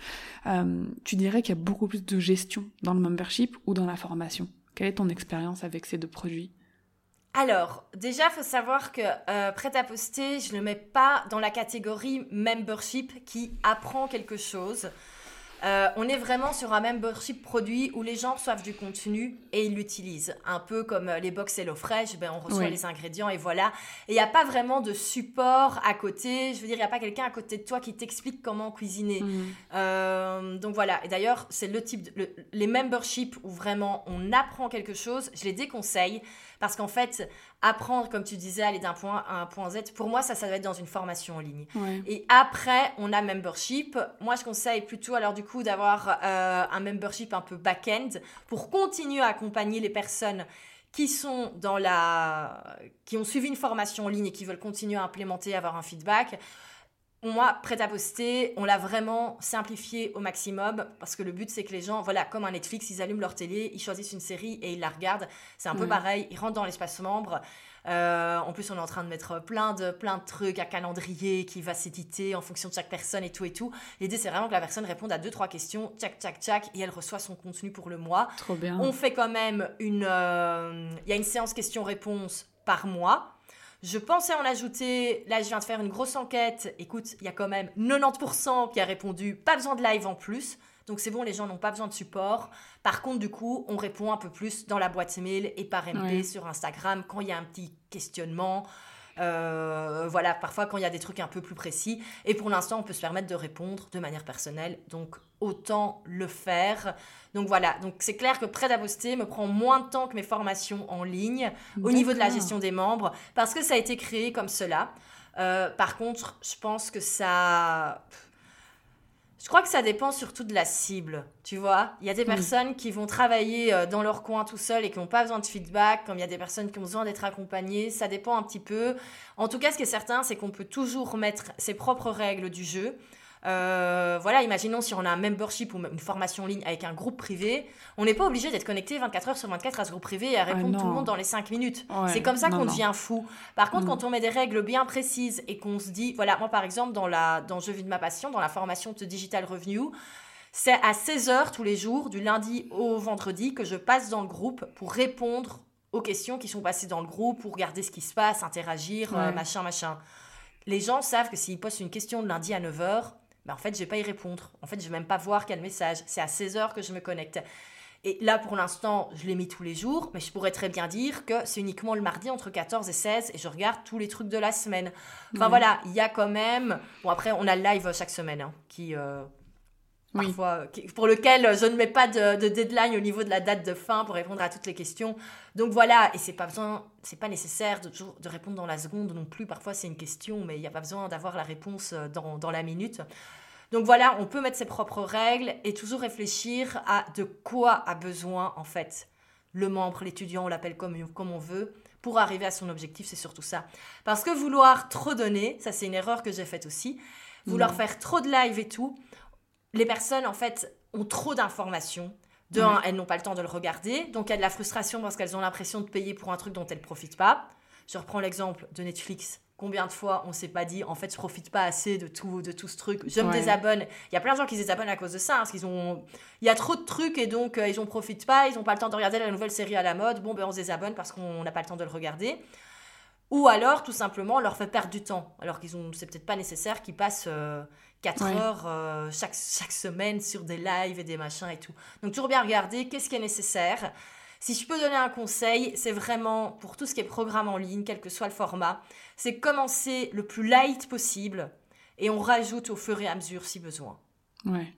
Speaker 3: euh, tu dirais qu'il y a beaucoup plus de gestion dans le membership ou dans la formation? Quelle est ton expérience avec ces deux produits?
Speaker 2: Alors, déjà, faut savoir que euh, prêt à poster, je ne le mets pas dans la catégorie membership qui apprend quelque chose. Euh, on est vraiment sur un membership produit où les gens reçoivent du contenu et ils l'utilisent. Un peu comme euh, les box HelloFresh, ben on reçoit les ingrédients et voilà. Et il n'y a pas vraiment de support à côté. Je veux dire, il n'y a pas quelqu'un à côté de toi qui t'explique comment cuisiner. Mhm. Euh, donc voilà. Et d'ailleurs, c'est le type, de, les memberships où vraiment on apprend quelque chose. Je les déconseille parce qu'en fait, apprendre, comme tu disais, aller d'un point A à un point Z, pour moi, ça, ça doit être dans une formation en ligne. Et après, on a membership. Moi, je conseille plutôt, alors du coup, d'avoir euh, un membership un peu back-end pour continuer à accompagner les personnes qui sont dans la qui ont suivi une formation en ligne et qui veulent continuer à implémenter avoir un feedback moi, prêt à poster, on l'a vraiment simplifié au maximum parce que le but c'est que les gens, voilà, comme un Netflix, ils allument leur télé, ils choisissent une série et ils la regardent. C'est un peu pareil, ils rentrent dans l'espace membre. Euh, en plus, on est en train de mettre plein de, plein de trucs, un calendrier qui va s'éditer en fonction de chaque personne et tout et tout. L'idée, c'est vraiment que la personne réponde à deux, trois questions, tchac, tchac, tchac, et elle reçoit son contenu pour le mois.
Speaker 3: Trop bien.
Speaker 2: On fait quand même une... euh, Il y a une séance questions-réponses par mois. Je pensais en ajouter, là je viens de faire une grosse enquête, écoute, il y a quand même 90% qui a répondu, pas besoin de live en plus, donc c'est bon, les gens n'ont pas besoin de support. Par contre, du coup, on répond un peu plus dans la boîte mail et par MP
Speaker 3: Ouais.
Speaker 2: sur Instagram quand il y a un petit questionnement. Euh, voilà, parfois quand il y a des trucs un peu plus précis. Et pour l'instant, on peut se permettre de répondre de manière personnelle. Donc, autant le faire. Donc voilà, donc c'est clair que Prêt à poster me prend moins de temps que mes formations en ligne au niveau de la gestion des membres parce que ça a été créé comme cela. Euh, par contre, je pense que ça. Je crois que ça dépend surtout de la cible, tu vois. Il y a des
Speaker 3: Oui.
Speaker 2: personnes qui vont travailler euh, dans leur coin tout seul et qui n'ont pas besoin de feedback, comme il y a des personnes qui ont besoin d'être accompagnées. Ça dépend un petit peu. En tout cas, ce qui est certain, c'est qu'on peut toujours mettre ses propres règles du jeu. Euh, voilà, imaginons si on a un membership ou une formation en ligne avec un groupe privé, on n'est pas obligé d'être connecté 24 heures sur 24 à ce groupe privé et à répondre tout le monde dans les 5 minutes.
Speaker 3: Ouais,
Speaker 2: C'est comme ça qu'on devient fou. Par contre,
Speaker 3: Mm.
Speaker 2: quand on met des règles bien précises et qu'on se dit, voilà, moi par exemple, dans, la, dans Je vis de ma passion, dans la formation de Digital Revenue, c'est à 16h tous les jours, du lundi au vendredi, que je passe dans le groupe pour répondre aux questions qui sont passées dans le groupe, pour regarder ce qui se passe, interagir, euh, machin, machin. Les gens savent que s'ils postent une question le lundi à 9h, ben en fait, je vais pas y répondre. En fait, je vais même pas voir quel message. C'est à 16h que je me connecte. Et là, pour l'instant, je l'ai mis tous les jours, mais je pourrais très bien dire que c'est uniquement le mardi entre 14 et 16 et je regarde tous les trucs de la semaine. Enfin voilà, il y a quand même... Bon, après, on a le live chaque semaine, hein, qui... euh,
Speaker 3: Oui.
Speaker 2: parfois, qui- pour lequel je ne mets pas de, de deadline au niveau de la date de fin pour répondre à toutes les questions. Donc voilà, et c'est pas besoin, c'est pas nécessaire de répondre dans la seconde non plus. Parfois c'est une question, mais il n'y a pas besoin d'avoir la réponse euh, dans, dans la minute. Donc voilà, on peut mettre ses propres règles et toujours réfléchir à de quoi a besoin en fait le membre, l'étudiant, on l'appelle comme, comme on veut, pour arriver à son objectif, c'est surtout ça. Parce que vouloir trop donner, ça c'est une erreur que j'ai faite aussi, vouloir
Speaker 3: Mhm.
Speaker 2: faire trop de live et tout, les personnes en fait ont trop d'informations. De
Speaker 3: Ouais.
Speaker 2: un, elles n'ont pas le temps de le regarder, donc il y a de la frustration parce qu'elles ont l'impression de payer pour un truc dont elles profitent pas. Je reprends l'exemple de Netflix. Combien de fois on s'est pas dit, en fait, je profite pas assez de tout, de tout ce truc. Je me
Speaker 3: Ouais.
Speaker 2: désabonne. Il y a plein de gens qui se désabonnent à cause de ça, hein, parce qu'ils ont, il y a trop de trucs et donc euh, ils en profitent pas, ils n'ont pas le temps de regarder la nouvelle série à la mode. Bon, ben on se désabonne parce qu'on n'a pas le temps de le regarder. Ou alors, tout simplement, on leur fait perdre du temps, alors qu'ils ont, c'est peut-être pas nécessaire qu'ils passent 4
Speaker 3: Ouais.
Speaker 2: heures euh, chaque, chaque semaine sur des lives et des machins et tout. Donc, toujours bien regarder qu'est-ce qui est nécessaire. Si je peux donner un conseil, c'est vraiment pour tout ce qui est programme en ligne, quel que soit le format, c'est commencer le plus light possible et on rajoute au fur et à mesure si besoin.
Speaker 3: Ouais.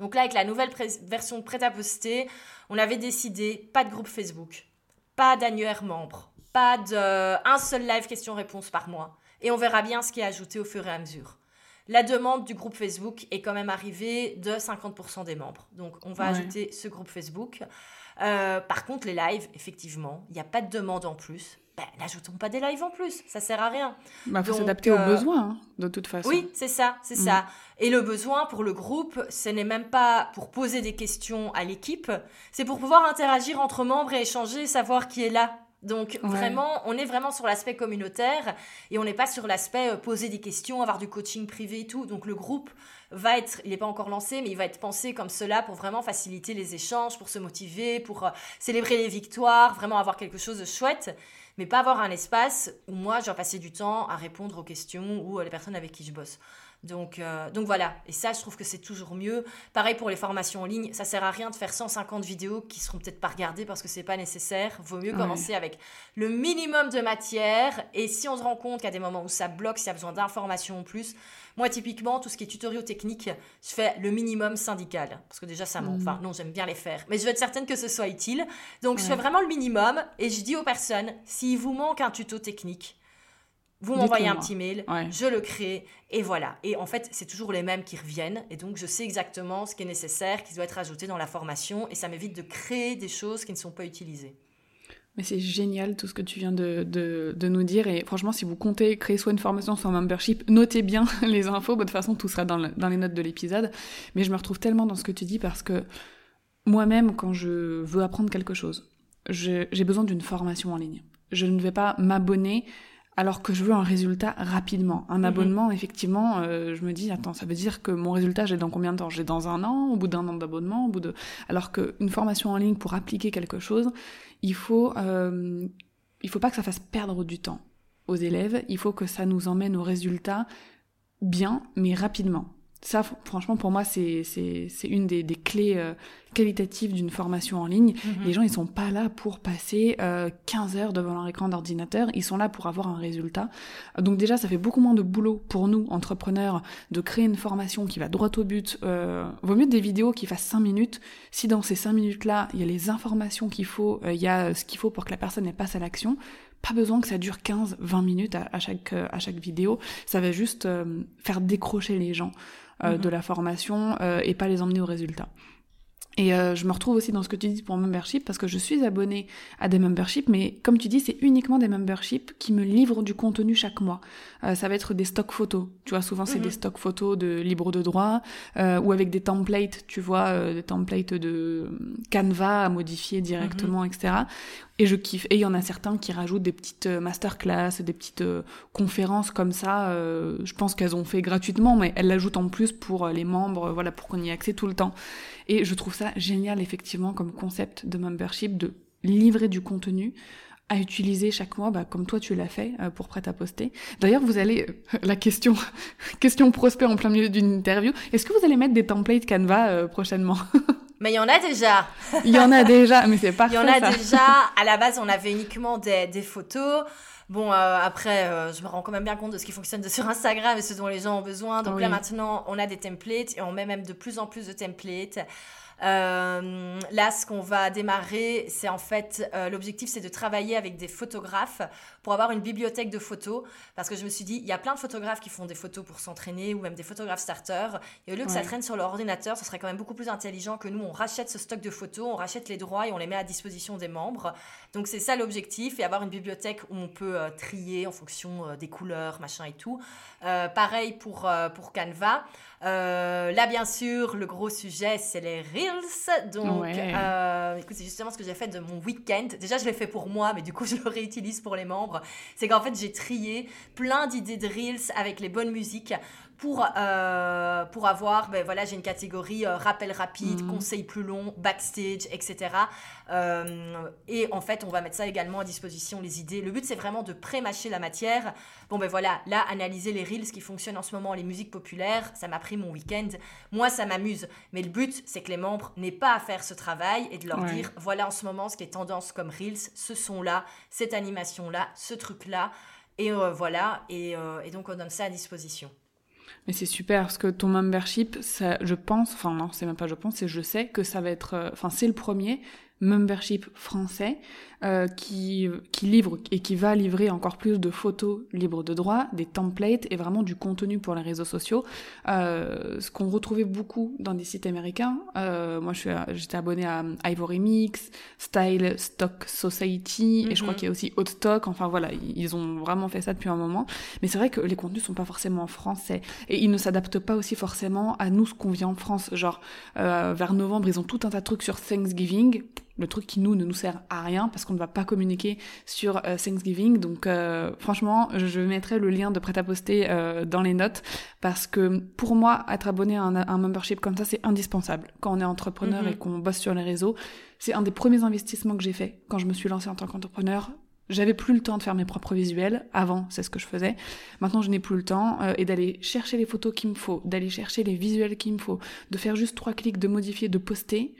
Speaker 2: Donc là, avec la nouvelle version prête à poster, on avait décidé pas de groupe Facebook, pas d'annuaire membre, pas de un seul live question-réponse par mois. Et on verra bien ce qui est ajouté au fur et à mesure. La demande du groupe Facebook est quand même arrivée de 50% des membres. Donc on va
Speaker 3: Ouais.
Speaker 2: ajouter ce groupe Facebook. Euh, par contre, les lives, effectivement, il n'y a pas de demande en plus. Ben, n'ajoutons pas des lives en plus, ça sert à rien.
Speaker 3: Bah, faut s'adapter
Speaker 2: euh,
Speaker 3: aux besoins, hein, de toute façon.
Speaker 2: Oui, c'est ça, c'est
Speaker 3: Mm.
Speaker 2: ça. Et le besoin pour le groupe, ce n'est même pas pour poser des questions à l'équipe, c'est pour pouvoir interagir entre membres et échanger, savoir qui est là. Donc
Speaker 3: Ouais.
Speaker 2: vraiment, on est vraiment sur l'aspect communautaire et on n'est pas sur l'aspect euh, poser des questions, avoir du coaching privé et tout. Donc le groupe va être, il n'est pas encore lancé, mais il va être pensé comme cela pour vraiment faciliter les échanges, pour se motiver, pour euh, célébrer les victoires, vraiment avoir quelque chose de chouette, mais pas avoir un espace où moi je dois passer du temps à répondre aux questions ou à les personnes avec qui je bosse. Donc, euh, donc voilà, et ça je trouve que c'est toujours mieux. Pareil pour les formations en ligne, ça sert à rien de faire 150 vidéos qui seront peut-être pas regardées parce que c'est pas nécessaire. Vaut mieux
Speaker 3: Ouais.
Speaker 2: commencer avec le minimum de matière et si on se rend compte qu'il y a des moments où ça bloque, s'il y a besoin d'informations en plus, moi typiquement tout ce qui est tutoriaux techniques, je fais le minimum syndical parce que déjà ça manque.
Speaker 3: Mhm.
Speaker 2: Enfin non, j'aime bien les faire, mais je veux être certaine que ce soit utile. Donc je fais vraiment le minimum et je dis aux personnes s'il vous manque un tuto technique, vous m'envoyez un petit mail,
Speaker 3: Ouais.
Speaker 2: je le crée et voilà. Et en fait, c'est toujours les mêmes qui reviennent et donc je sais exactement ce qui est nécessaire, qui doit être ajouté dans la formation et ça m'évite de créer des choses qui ne sont pas utilisées.
Speaker 3: Mais c'est génial tout ce que tu viens de, de, de nous dire. Et franchement, si vous comptez créer soit une formation, soit un membership, notez bien les infos. Bah, De toute façon, tout sera dans, le- dans les notes de l'épisode. Mais je me retrouve tellement dans ce que tu dis parce que moi-même, quand je veux apprendre quelque chose, j'ai besoin d'une formation en ligne. je ne vais pas m'abonner alors que je veux un résultat rapidement. Un mhm. abonnement, effectivement, euh, je me dis, attends, ça veut dire que mon résultat, j'ai dans combien de temps? J'ai dans un an, au bout d'un an d'abonnement, au bout de... Alors qu'une formation en ligne, pour appliquer quelque chose, il faut, euh, il faut pas que ça fasse perdre du temps aux élèves, il faut que ça nous emmène au résultat bien, mais rapidement. Ça, franchement, pour moi, c'est une des, des clés euh, qualitatives d'une formation en ligne. Mhm. Les gens, ils sont pas là pour passer euh, 15 heures devant leur écran d'ordinateur. Ils sont là pour avoir un résultat. Donc déjà, ça fait beaucoup moins de boulot pour nous, entrepreneurs, de créer une formation qui va droit au but. Euh, vaut mieux des vidéos qui fassent 5 minutes. Si dans ces 5 minutes-là, il y a les informations qu'il faut, euh, il y a ce qu'il faut pour que la personne passe à l'action, pas besoin que ça dure 15, 20 minutes à, chaque, à chaque vidéo. Ça va juste faire décrocher les gens. Euh, de mhm. la formation euh, et pas les emmener au résultat. Et euh, je me retrouve aussi dans ce que tu dis pour membership parce que je suis abonnée à des memberships, mais comme tu dis, c'est uniquement des memberships qui me livrent du contenu chaque mois. Euh, ça va être des stocks photos. Tu vois, souvent c'est des mhm. stocks photos de libre de droit euh, ou avec des templates, tu vois, des templates de Canva à modifier directement, mhm. etc. Et je kiffe. Et il y en a certains qui rajoutent des petites masterclass, des petites conférences comme ça. je pense qu'elles ont fait gratuitement, mais elles l'ajoutent en plus pour les membres, voilà, pour qu'on y ait accès tout le temps. Et je trouve ça génial, effectivement, comme concept de membership, de livrer du contenu à utiliser chaque mois, bah, comme toi tu l'as fait euh, pour prêt à poster. D'ailleurs, vous allez euh, la question question prospect en plein milieu d'une interview. Est-ce que vous allez mettre des templates Canva euh, prochainement
Speaker 2: Mais il y en a déjà.
Speaker 3: Il y en a déjà, mais c'est parfait.
Speaker 2: Il y en a déjà. À la base, on avait uniquement des, des photos. Bon, après, je me rends quand même bien compte de ce qui fonctionne sur Instagram et ce dont les gens ont besoin. Donc là, maintenant, on a des templates et on met même de plus en plus de templates. Euh, là, ce qu'on va démarrer, c'est en fait, euh, l'objectif, c'est de travailler avec des photographes pour avoir une bibliothèque de photos. Parce que je me suis dit, il y a plein de photographes qui font des photos pour s'entraîner ou même des photographes starters. Et au lieu que ça traîne sur leur ordinateur, ce serait quand même beaucoup plus intelligent que nous, on rachète ce stock de photos, on rachète les droits et on les met à disposition des membres. Donc c'est ça l'objectif et avoir une bibliothèque où on peut euh, trier en fonction des couleurs, machin et tout. pareil pour, pour Canva. Euh, là, bien sûr, le gros sujet, c'est les Reels. Donc, euh, écoute, c'est justement ce que j'ai fait de mon week-end. Déjà, je l'ai fait pour moi, mais du coup, je le réutilise pour les membres. C'est qu'en fait, j'ai trié plein d'idées de Reels avec les bonnes musiques pour, euh, pour avoir, ben voilà, j'ai une catégorie euh, rappel rapide, mhm. conseil plus long, backstage, etc. Euh, et en fait, on va mettre ça également à disposition, les idées. Le but, c'est vraiment de pré-mâcher la matière. Bon, ben voilà, là, analyser les reels qui fonctionnent en ce moment, les musiques populaires, ça m'a pris mon week-end. Moi, ça m'amuse. Mais le but, c'est que les membres n'aient pas à faire ce travail et de leur dire, voilà en ce moment ce qui est tendance comme reels, ce son-là, cette animation-là, ce truc-là. Et voilà, et, et donc on donne ça à disposition.
Speaker 3: Mais c'est super parce que ton membership, ça, je pense, enfin non, c'est même pas je pense, c'est je sais que ça va être, euh, enfin c'est le premier membership français euh, qui, qui livre et qui va livrer encore plus de photos libres de droit, des templates et vraiment du contenu pour les réseaux sociaux. Euh, ce qu'on retrouvait beaucoup dans des sites américains. Euh, moi, j'étais abonnée à Ivory Mix, Style Stock Society et je crois mhm. qu'il y a aussi Hot Stock. Enfin voilà, ils ont vraiment fait ça depuis un moment. Mais c'est vrai que les contenus sont pas forcément français et ils ne s'adaptent pas aussi forcément à nous ce qu'on vit en France. Genre euh, vers novembre, ils ont tout un tas de trucs sur Thanksgiving le truc qui nous ne nous sert à rien parce qu'on ne va pas communiquer sur euh, Thanksgiving. Donc euh, franchement, je mettrai le lien de prêt à poster euh, dans les notes parce que pour moi, être abonné à un, membership comme ça, c'est indispensable. Quand on est entrepreneur mhm. et qu'on bosse sur les réseaux, c'est un des premiers investissements que j'ai fait quand je me suis lancée en tant qu'entrepreneur. J'avais plus le temps de faire mes propres visuels. Avant, c'est ce que je faisais. Maintenant, je n'ai plus le temps et d'aller chercher les photos qu'il me faut, d'aller chercher les visuels qu'il me faut, de faire juste trois clics, de modifier, de poster.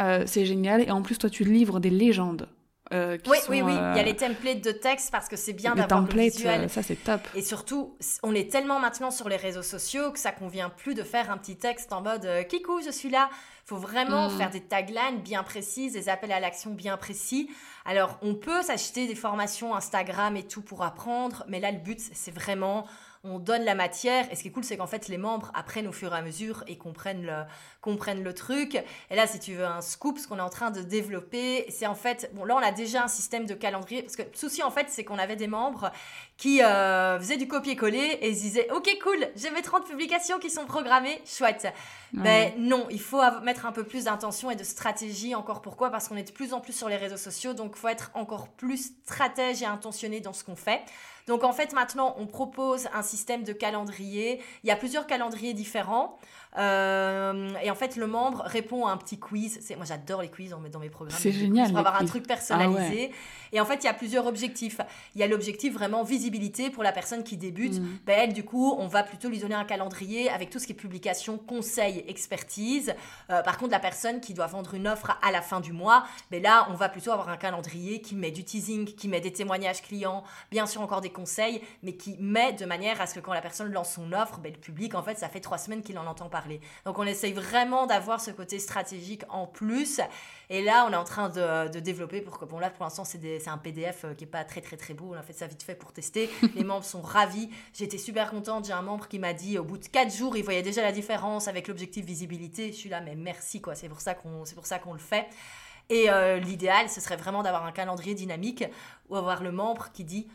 Speaker 3: Euh, c'est génial. Et en plus, toi, tu livres des légendes.
Speaker 2: Euh, oui, oui, oui, il y a euh, les templates de texte parce que c'est bien d'avoir le visuel.
Speaker 3: ça c'est top.
Speaker 2: Et surtout, on est tellement maintenant sur les réseaux sociaux que ça convient plus de faire un petit texte en mode Kikou, je suis là. Faut vraiment mm. faire des taglines bien précises, des appels à l'action bien précis. Alors, on peut s'acheter des formations Instagram et tout pour apprendre, mais là, le but, c'est vraiment on donne la matière. Et ce qui est cool, c'est qu'en fait, les membres apprennent au fur et à mesure et comprennent le, comprennent le truc. Et là, si tu veux un scoop, ce qu'on est en train de développer, c'est en fait, bon, là, on a déjà un système de calendrier. Parce que le souci, en fait, c'est qu'on avait des membres qui euh, faisaient du copier-coller et ils disaient, OK, cool, j'ai mes 30 publications qui sont programmées, chouette. Mais non, il faut mettre un peu plus d'intention et de stratégie. Encore pourquoi? Parce qu'on est de plus en plus sur les réseaux sociaux, donc il faut être encore plus stratège et intentionné dans ce qu'on fait. Donc en fait, maintenant, on propose un système de calendrier. Il y a plusieurs calendriers différents. Euh, et en fait, le membre répond à un petit quiz. Moi, j'adore les quiz dans mes programmes.
Speaker 3: C'est génial.
Speaker 2: Pour avoir un truc personnalisé. Ah et en fait, il y a plusieurs objectifs. Il y a l'objectif vraiment visibilité pour la personne qui débute. Mm. Ben, elle, du coup, on va plutôt lui donner un calendrier avec tout ce qui est publication, conseil, expertise. Euh, par contre, la personne qui doit vendre une offre à la fin du mois, ben là, on va plutôt avoir un calendrier qui met du teasing, qui met des témoignages clients, bien sûr encore des conseils, mais qui met de manière à ce que quand la personne lance son offre, ben, le public, en fait, ça fait trois semaines qu'il en entend parler. Donc, on essaye vraiment d'avoir ce côté stratégique en plus. Et là, on est en train de, de développer pour que, bon, là, pour l'instant, c'est un PDF euh, qui est pas très, très, très beau. On a fait ça vite fait pour tester. Les membres sont ravis. J'étais super contente. J'ai un membre qui m'a dit, au bout de quatre jours, il voyait déjà la différence avec l'objectif visibilité. Je suis là, mais merci, quoi. C'est pour ça qu'on, c'est pour ça qu'on le fait. Et euh, l'idéal, ce serait vraiment d'avoir un calendrier dynamique ou avoir le membre qui dit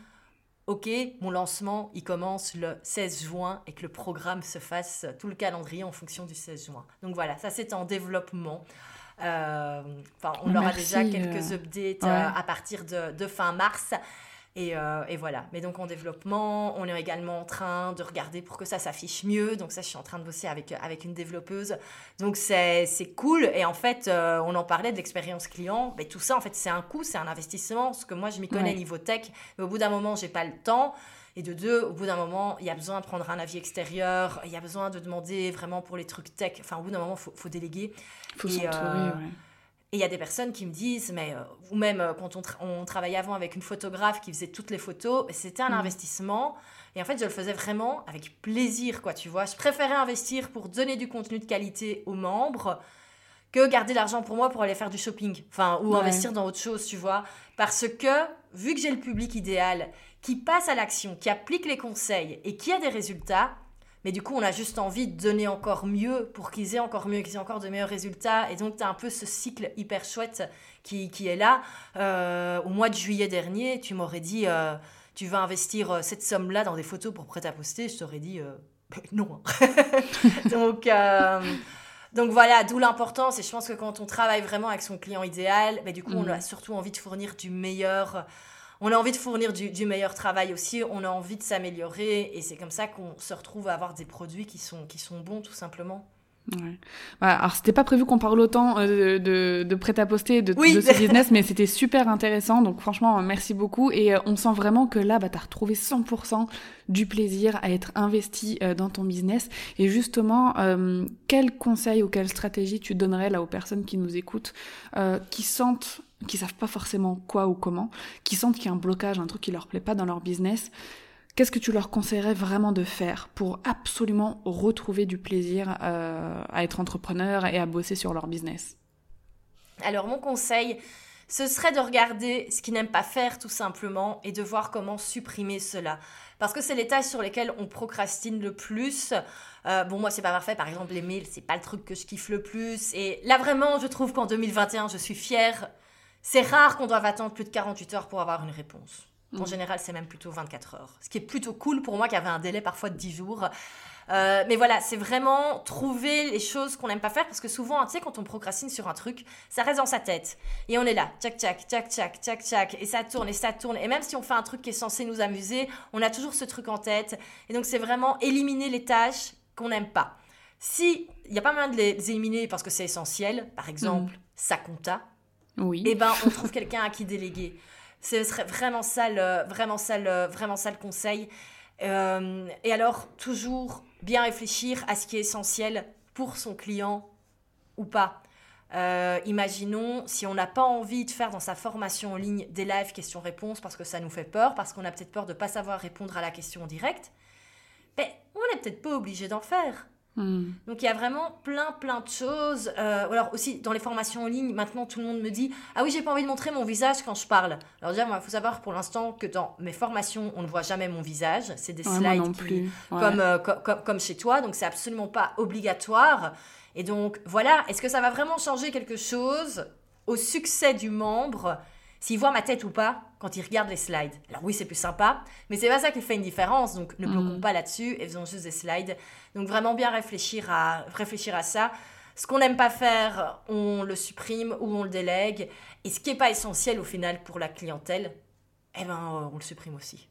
Speaker 2: Ok, mon lancement, il commence le 16 juin et que le programme se fasse tout le calendrier en fonction du 16 juin. Donc voilà, ça c'est en développement. Euh, on aura déjà quelques euh, updates à partir de, de, fin mars. Euh, et, voilà. Mais donc en développement, on est également en train de regarder pour que ça s'affiche mieux. Donc ça, je suis en train de bosser avec, avec une développeuse. Donc c'est cool. Et en fait, euh, on en parlait de l'expérience client. Mais tout ça, en fait, c'est un coût, c'est un investissement. Parce que moi, je m'y connais niveau tech. Mais au bout d'un moment, j'ai pas le temps. Et de deux, au bout d'un moment, il y a besoin de prendre un avis extérieur. Il y a besoin de demander vraiment pour les trucs tech. Enfin, au bout d'un moment, il faut, faut, déléguer.
Speaker 3: Il faut s'entourer,
Speaker 2: et il y a des personnes qui me disent, mais, euh, ou même euh, quand on, on, travaillait avant avec une photographe qui faisait toutes les photos, c'était un mm. investissement. Et en fait, je le faisais vraiment avec plaisir, quoi, tu vois. Je préférais investir pour donner du contenu de qualité aux membres que garder l'argent pour moi pour aller faire du shopping. Enfin, ou investir dans autre chose, tu vois. Parce que, vu que j'ai le public idéal qui passe à l'action, qui applique les conseils et qui a des résultats, mais du coup, on a juste envie de donner encore mieux pour qu'ils aient encore mieux, qu'ils aient encore de meilleurs résultats. Et donc, tu as un peu ce cycle hyper chouette qui, qui est là. Euh, au mois de juillet dernier, tu m'aurais dit, euh, tu vas investir euh, cette somme-là dans des photos pour prêt à poster. Je t'aurais dit, non. donc, donc voilà, d'où l'importance. Et je pense que quand on travaille vraiment avec son client idéal, ben, du coup, on mm. a surtout envie de fournir du meilleur on a envie de fournir du, meilleur travail aussi, on a envie de s'améliorer et c'est comme ça qu'on se retrouve à avoir des produits qui sont, qui sont bons tout simplement.
Speaker 3: Ouais. alors c'était pas prévu qu'on parle autant euh, de, de prêt-à-poster, de, de ce business, mais c'était super intéressant. Donc franchement, merci beaucoup. Et euh, on sent vraiment que là, bah, tu as retrouvé 100% du plaisir à être investi euh, dans ton business. Et justement, quel conseil ou quelle stratégie tu donnerais là aux personnes qui nous écoutent, qui sentent qui savent pas forcément quoi ou comment, qui sentent qu'il y a un blocage, un truc qui leur plaît pas dans leur business, qu'est-ce que tu leur conseillerais vraiment de faire pour absolument retrouver du plaisir euh, à être entrepreneur et à bosser sur leur business?
Speaker 2: Alors mon conseil, ce serait de regarder ce qu'ils n'aiment pas faire tout simplement et de voir comment supprimer cela. Parce que c'est les tâches sur lesquelles on procrastine le plus. Euh, bon, moi, c'est pas parfait. Par exemple, les mails, c'est pas le truc que je kiffe le plus. Et là, vraiment, je trouve qu'en 2021, je suis fière c'est rare qu'on doive attendre plus de 48 heures pour avoir une réponse. En mm. général, c'est même plutôt 24 heures. Ce qui est plutôt cool pour moi qui avait un délai parfois de 10 jours. Euh, mais voilà, c'est vraiment trouver les choses qu'on n'aime pas faire parce que souvent, tu sais, quand on procrastine sur un truc, ça reste dans sa tête. Et on est là, tchac, tchac, tchac, tchac, tchac, tchac, et ça tourne, et ça tourne. Et même si on fait un truc qui est censé nous amuser, on a toujours ce truc en tête. Et donc, c'est vraiment éliminer les tâches qu'on n'aime pas. Si il n'y a pas moyen de les éliminer parce que c'est essentiel, par exemple, mm. ça compta,
Speaker 3: oui.
Speaker 2: et eh ben on trouve quelqu'un à qui déléguer. Ce serait vraiment ça le, vraiment ça vraiment ça conseil. Euh, et alors, toujours bien réfléchir à ce qui est essentiel pour son client ou pas. Euh, imaginons si on n'a pas envie de faire dans sa formation en ligne des lives questions-réponses parce que ça nous fait peur, parce qu'on a peut-être peur de ne pas savoir répondre à la question en direct, ben, on n'est peut-être pas obligé d'en faire. Hmm. Donc il y a vraiment plein plein de choses. Euh, alors aussi dans les formations en ligne, maintenant tout le monde me dit ah oui j'ai pas envie de montrer mon visage quand je parle. Alors déjà il faut savoir pour l'instant que dans mes formations on ne voit jamais mon visage, c'est des slides. Comme, euh, comme, comme chez toi, donc c'est absolument pas obligatoire. Et donc voilà, est-ce que ça va vraiment changer quelque chose au succès du membre? S'il voit ma tête ou pas quand il regarde les slides. Alors oui, c'est plus sympa, mais c'est pas ça qui fait une différence. Donc ne bloquons mm. pas là-dessus et faisons juste des slides. Donc vraiment bien réfléchir à, réfléchir à ça. Ce qu'on n'aime pas faire, on le supprime ou on le délègue. Et ce qui n'est pas essentiel au final pour la clientèle, eh ben, on le supprime aussi.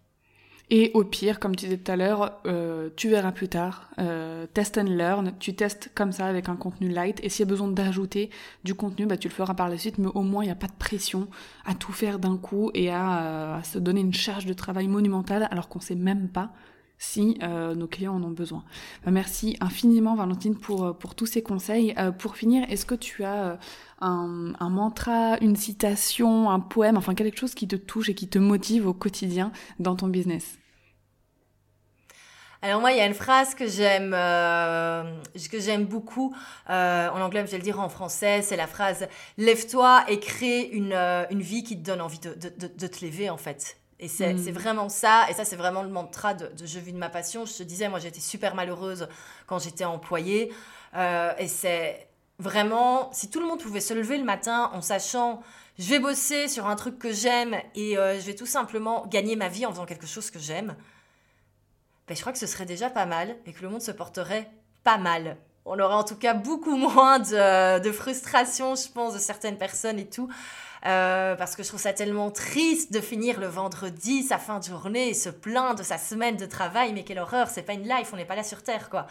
Speaker 3: Et au pire, comme tu disais tout à l'heure, euh, tu verras plus tard, euh, test and learn, tu testes comme ça avec un contenu light, et s'il y a besoin d'ajouter du contenu, bah, tu le feras par la suite, mais au moins il n'y a pas de pression à tout faire d'un coup et à, à, se donner une charge de travail monumentale alors qu'on sait même pas si euh, nos clients en ont besoin. Bah, merci infiniment Valentine pour, pour tous ces conseils. Euh, pour finir, est-ce que tu as euh, un, mantra, une citation, un poème, enfin quelque chose qui te touche et qui te motive au quotidien dans ton business?
Speaker 2: Alors moi, il y a une phrase que j'aime, que j'aime beaucoup. en anglais, je vais le dire en français. C'est la phrase "Lève-toi et crée une, une vie qui te donne envie de, de te lever." En fait, et c'est mm. vraiment ça, et ça c'est vraiment le mantra de, Je vis de ma passion. Je te disais, moi j'étais super malheureuse quand j'étais employée. Euh, et c'est vraiment, si tout le monde pouvait se lever le matin en sachant, je vais bosser sur un truc que j'aime et euh, je vais tout simplement gagner ma vie en faisant quelque chose que j'aime, ben, je crois que ce serait déjà pas mal et que le monde se porterait pas mal. On aurait en tout cas beaucoup moins de, de frustration, je pense, de certaines personnes et tout. Euh, parce que je trouve ça tellement triste de finir le vendredi, sa fin de journée, et se plaindre de sa semaine de travail. Mais quelle horreur, c'est pas une life, on n'est pas là sur Terre, quoi.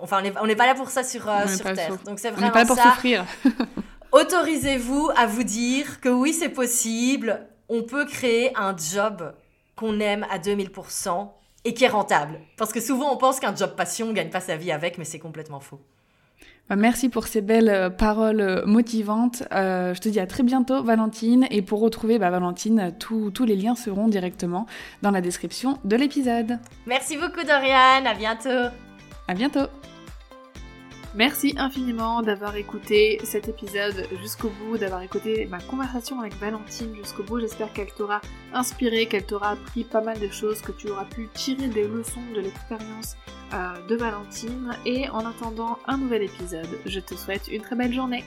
Speaker 2: Enfin, on n'est pas là pour ça sur, euh, sur Terre. Donc c'est vraiment on pas là pour souffrir. Autorisez-vous à vous dire que oui, c'est possible. On peut créer un job qu'on aime à 2000% et qui est rentable. Parce que souvent, on pense qu'un job passion, on gagne pas sa vie avec, mais c'est complètement faux.
Speaker 3: Bah, merci pour ces belles euh, paroles euh, motivantes. Euh, je te dis à très bientôt, Valentine. Et pour retrouver bah, Valentine, tous les liens seront directement dans la description de l'épisode.
Speaker 2: Merci beaucoup, Dorian. À bientôt.
Speaker 3: À bientôt.
Speaker 1: Merci infiniment d'avoir écouté cet épisode jusqu'au bout, d'avoir écouté ma conversation avec Valentine jusqu'au bout. J'espère qu'elle t'aura inspiré, qu'elle t'aura appris pas mal de choses, que tu auras pu tirer des leçons de l'expérience de Valentine. Et en attendant un nouvel épisode, je te souhaite une très belle journée.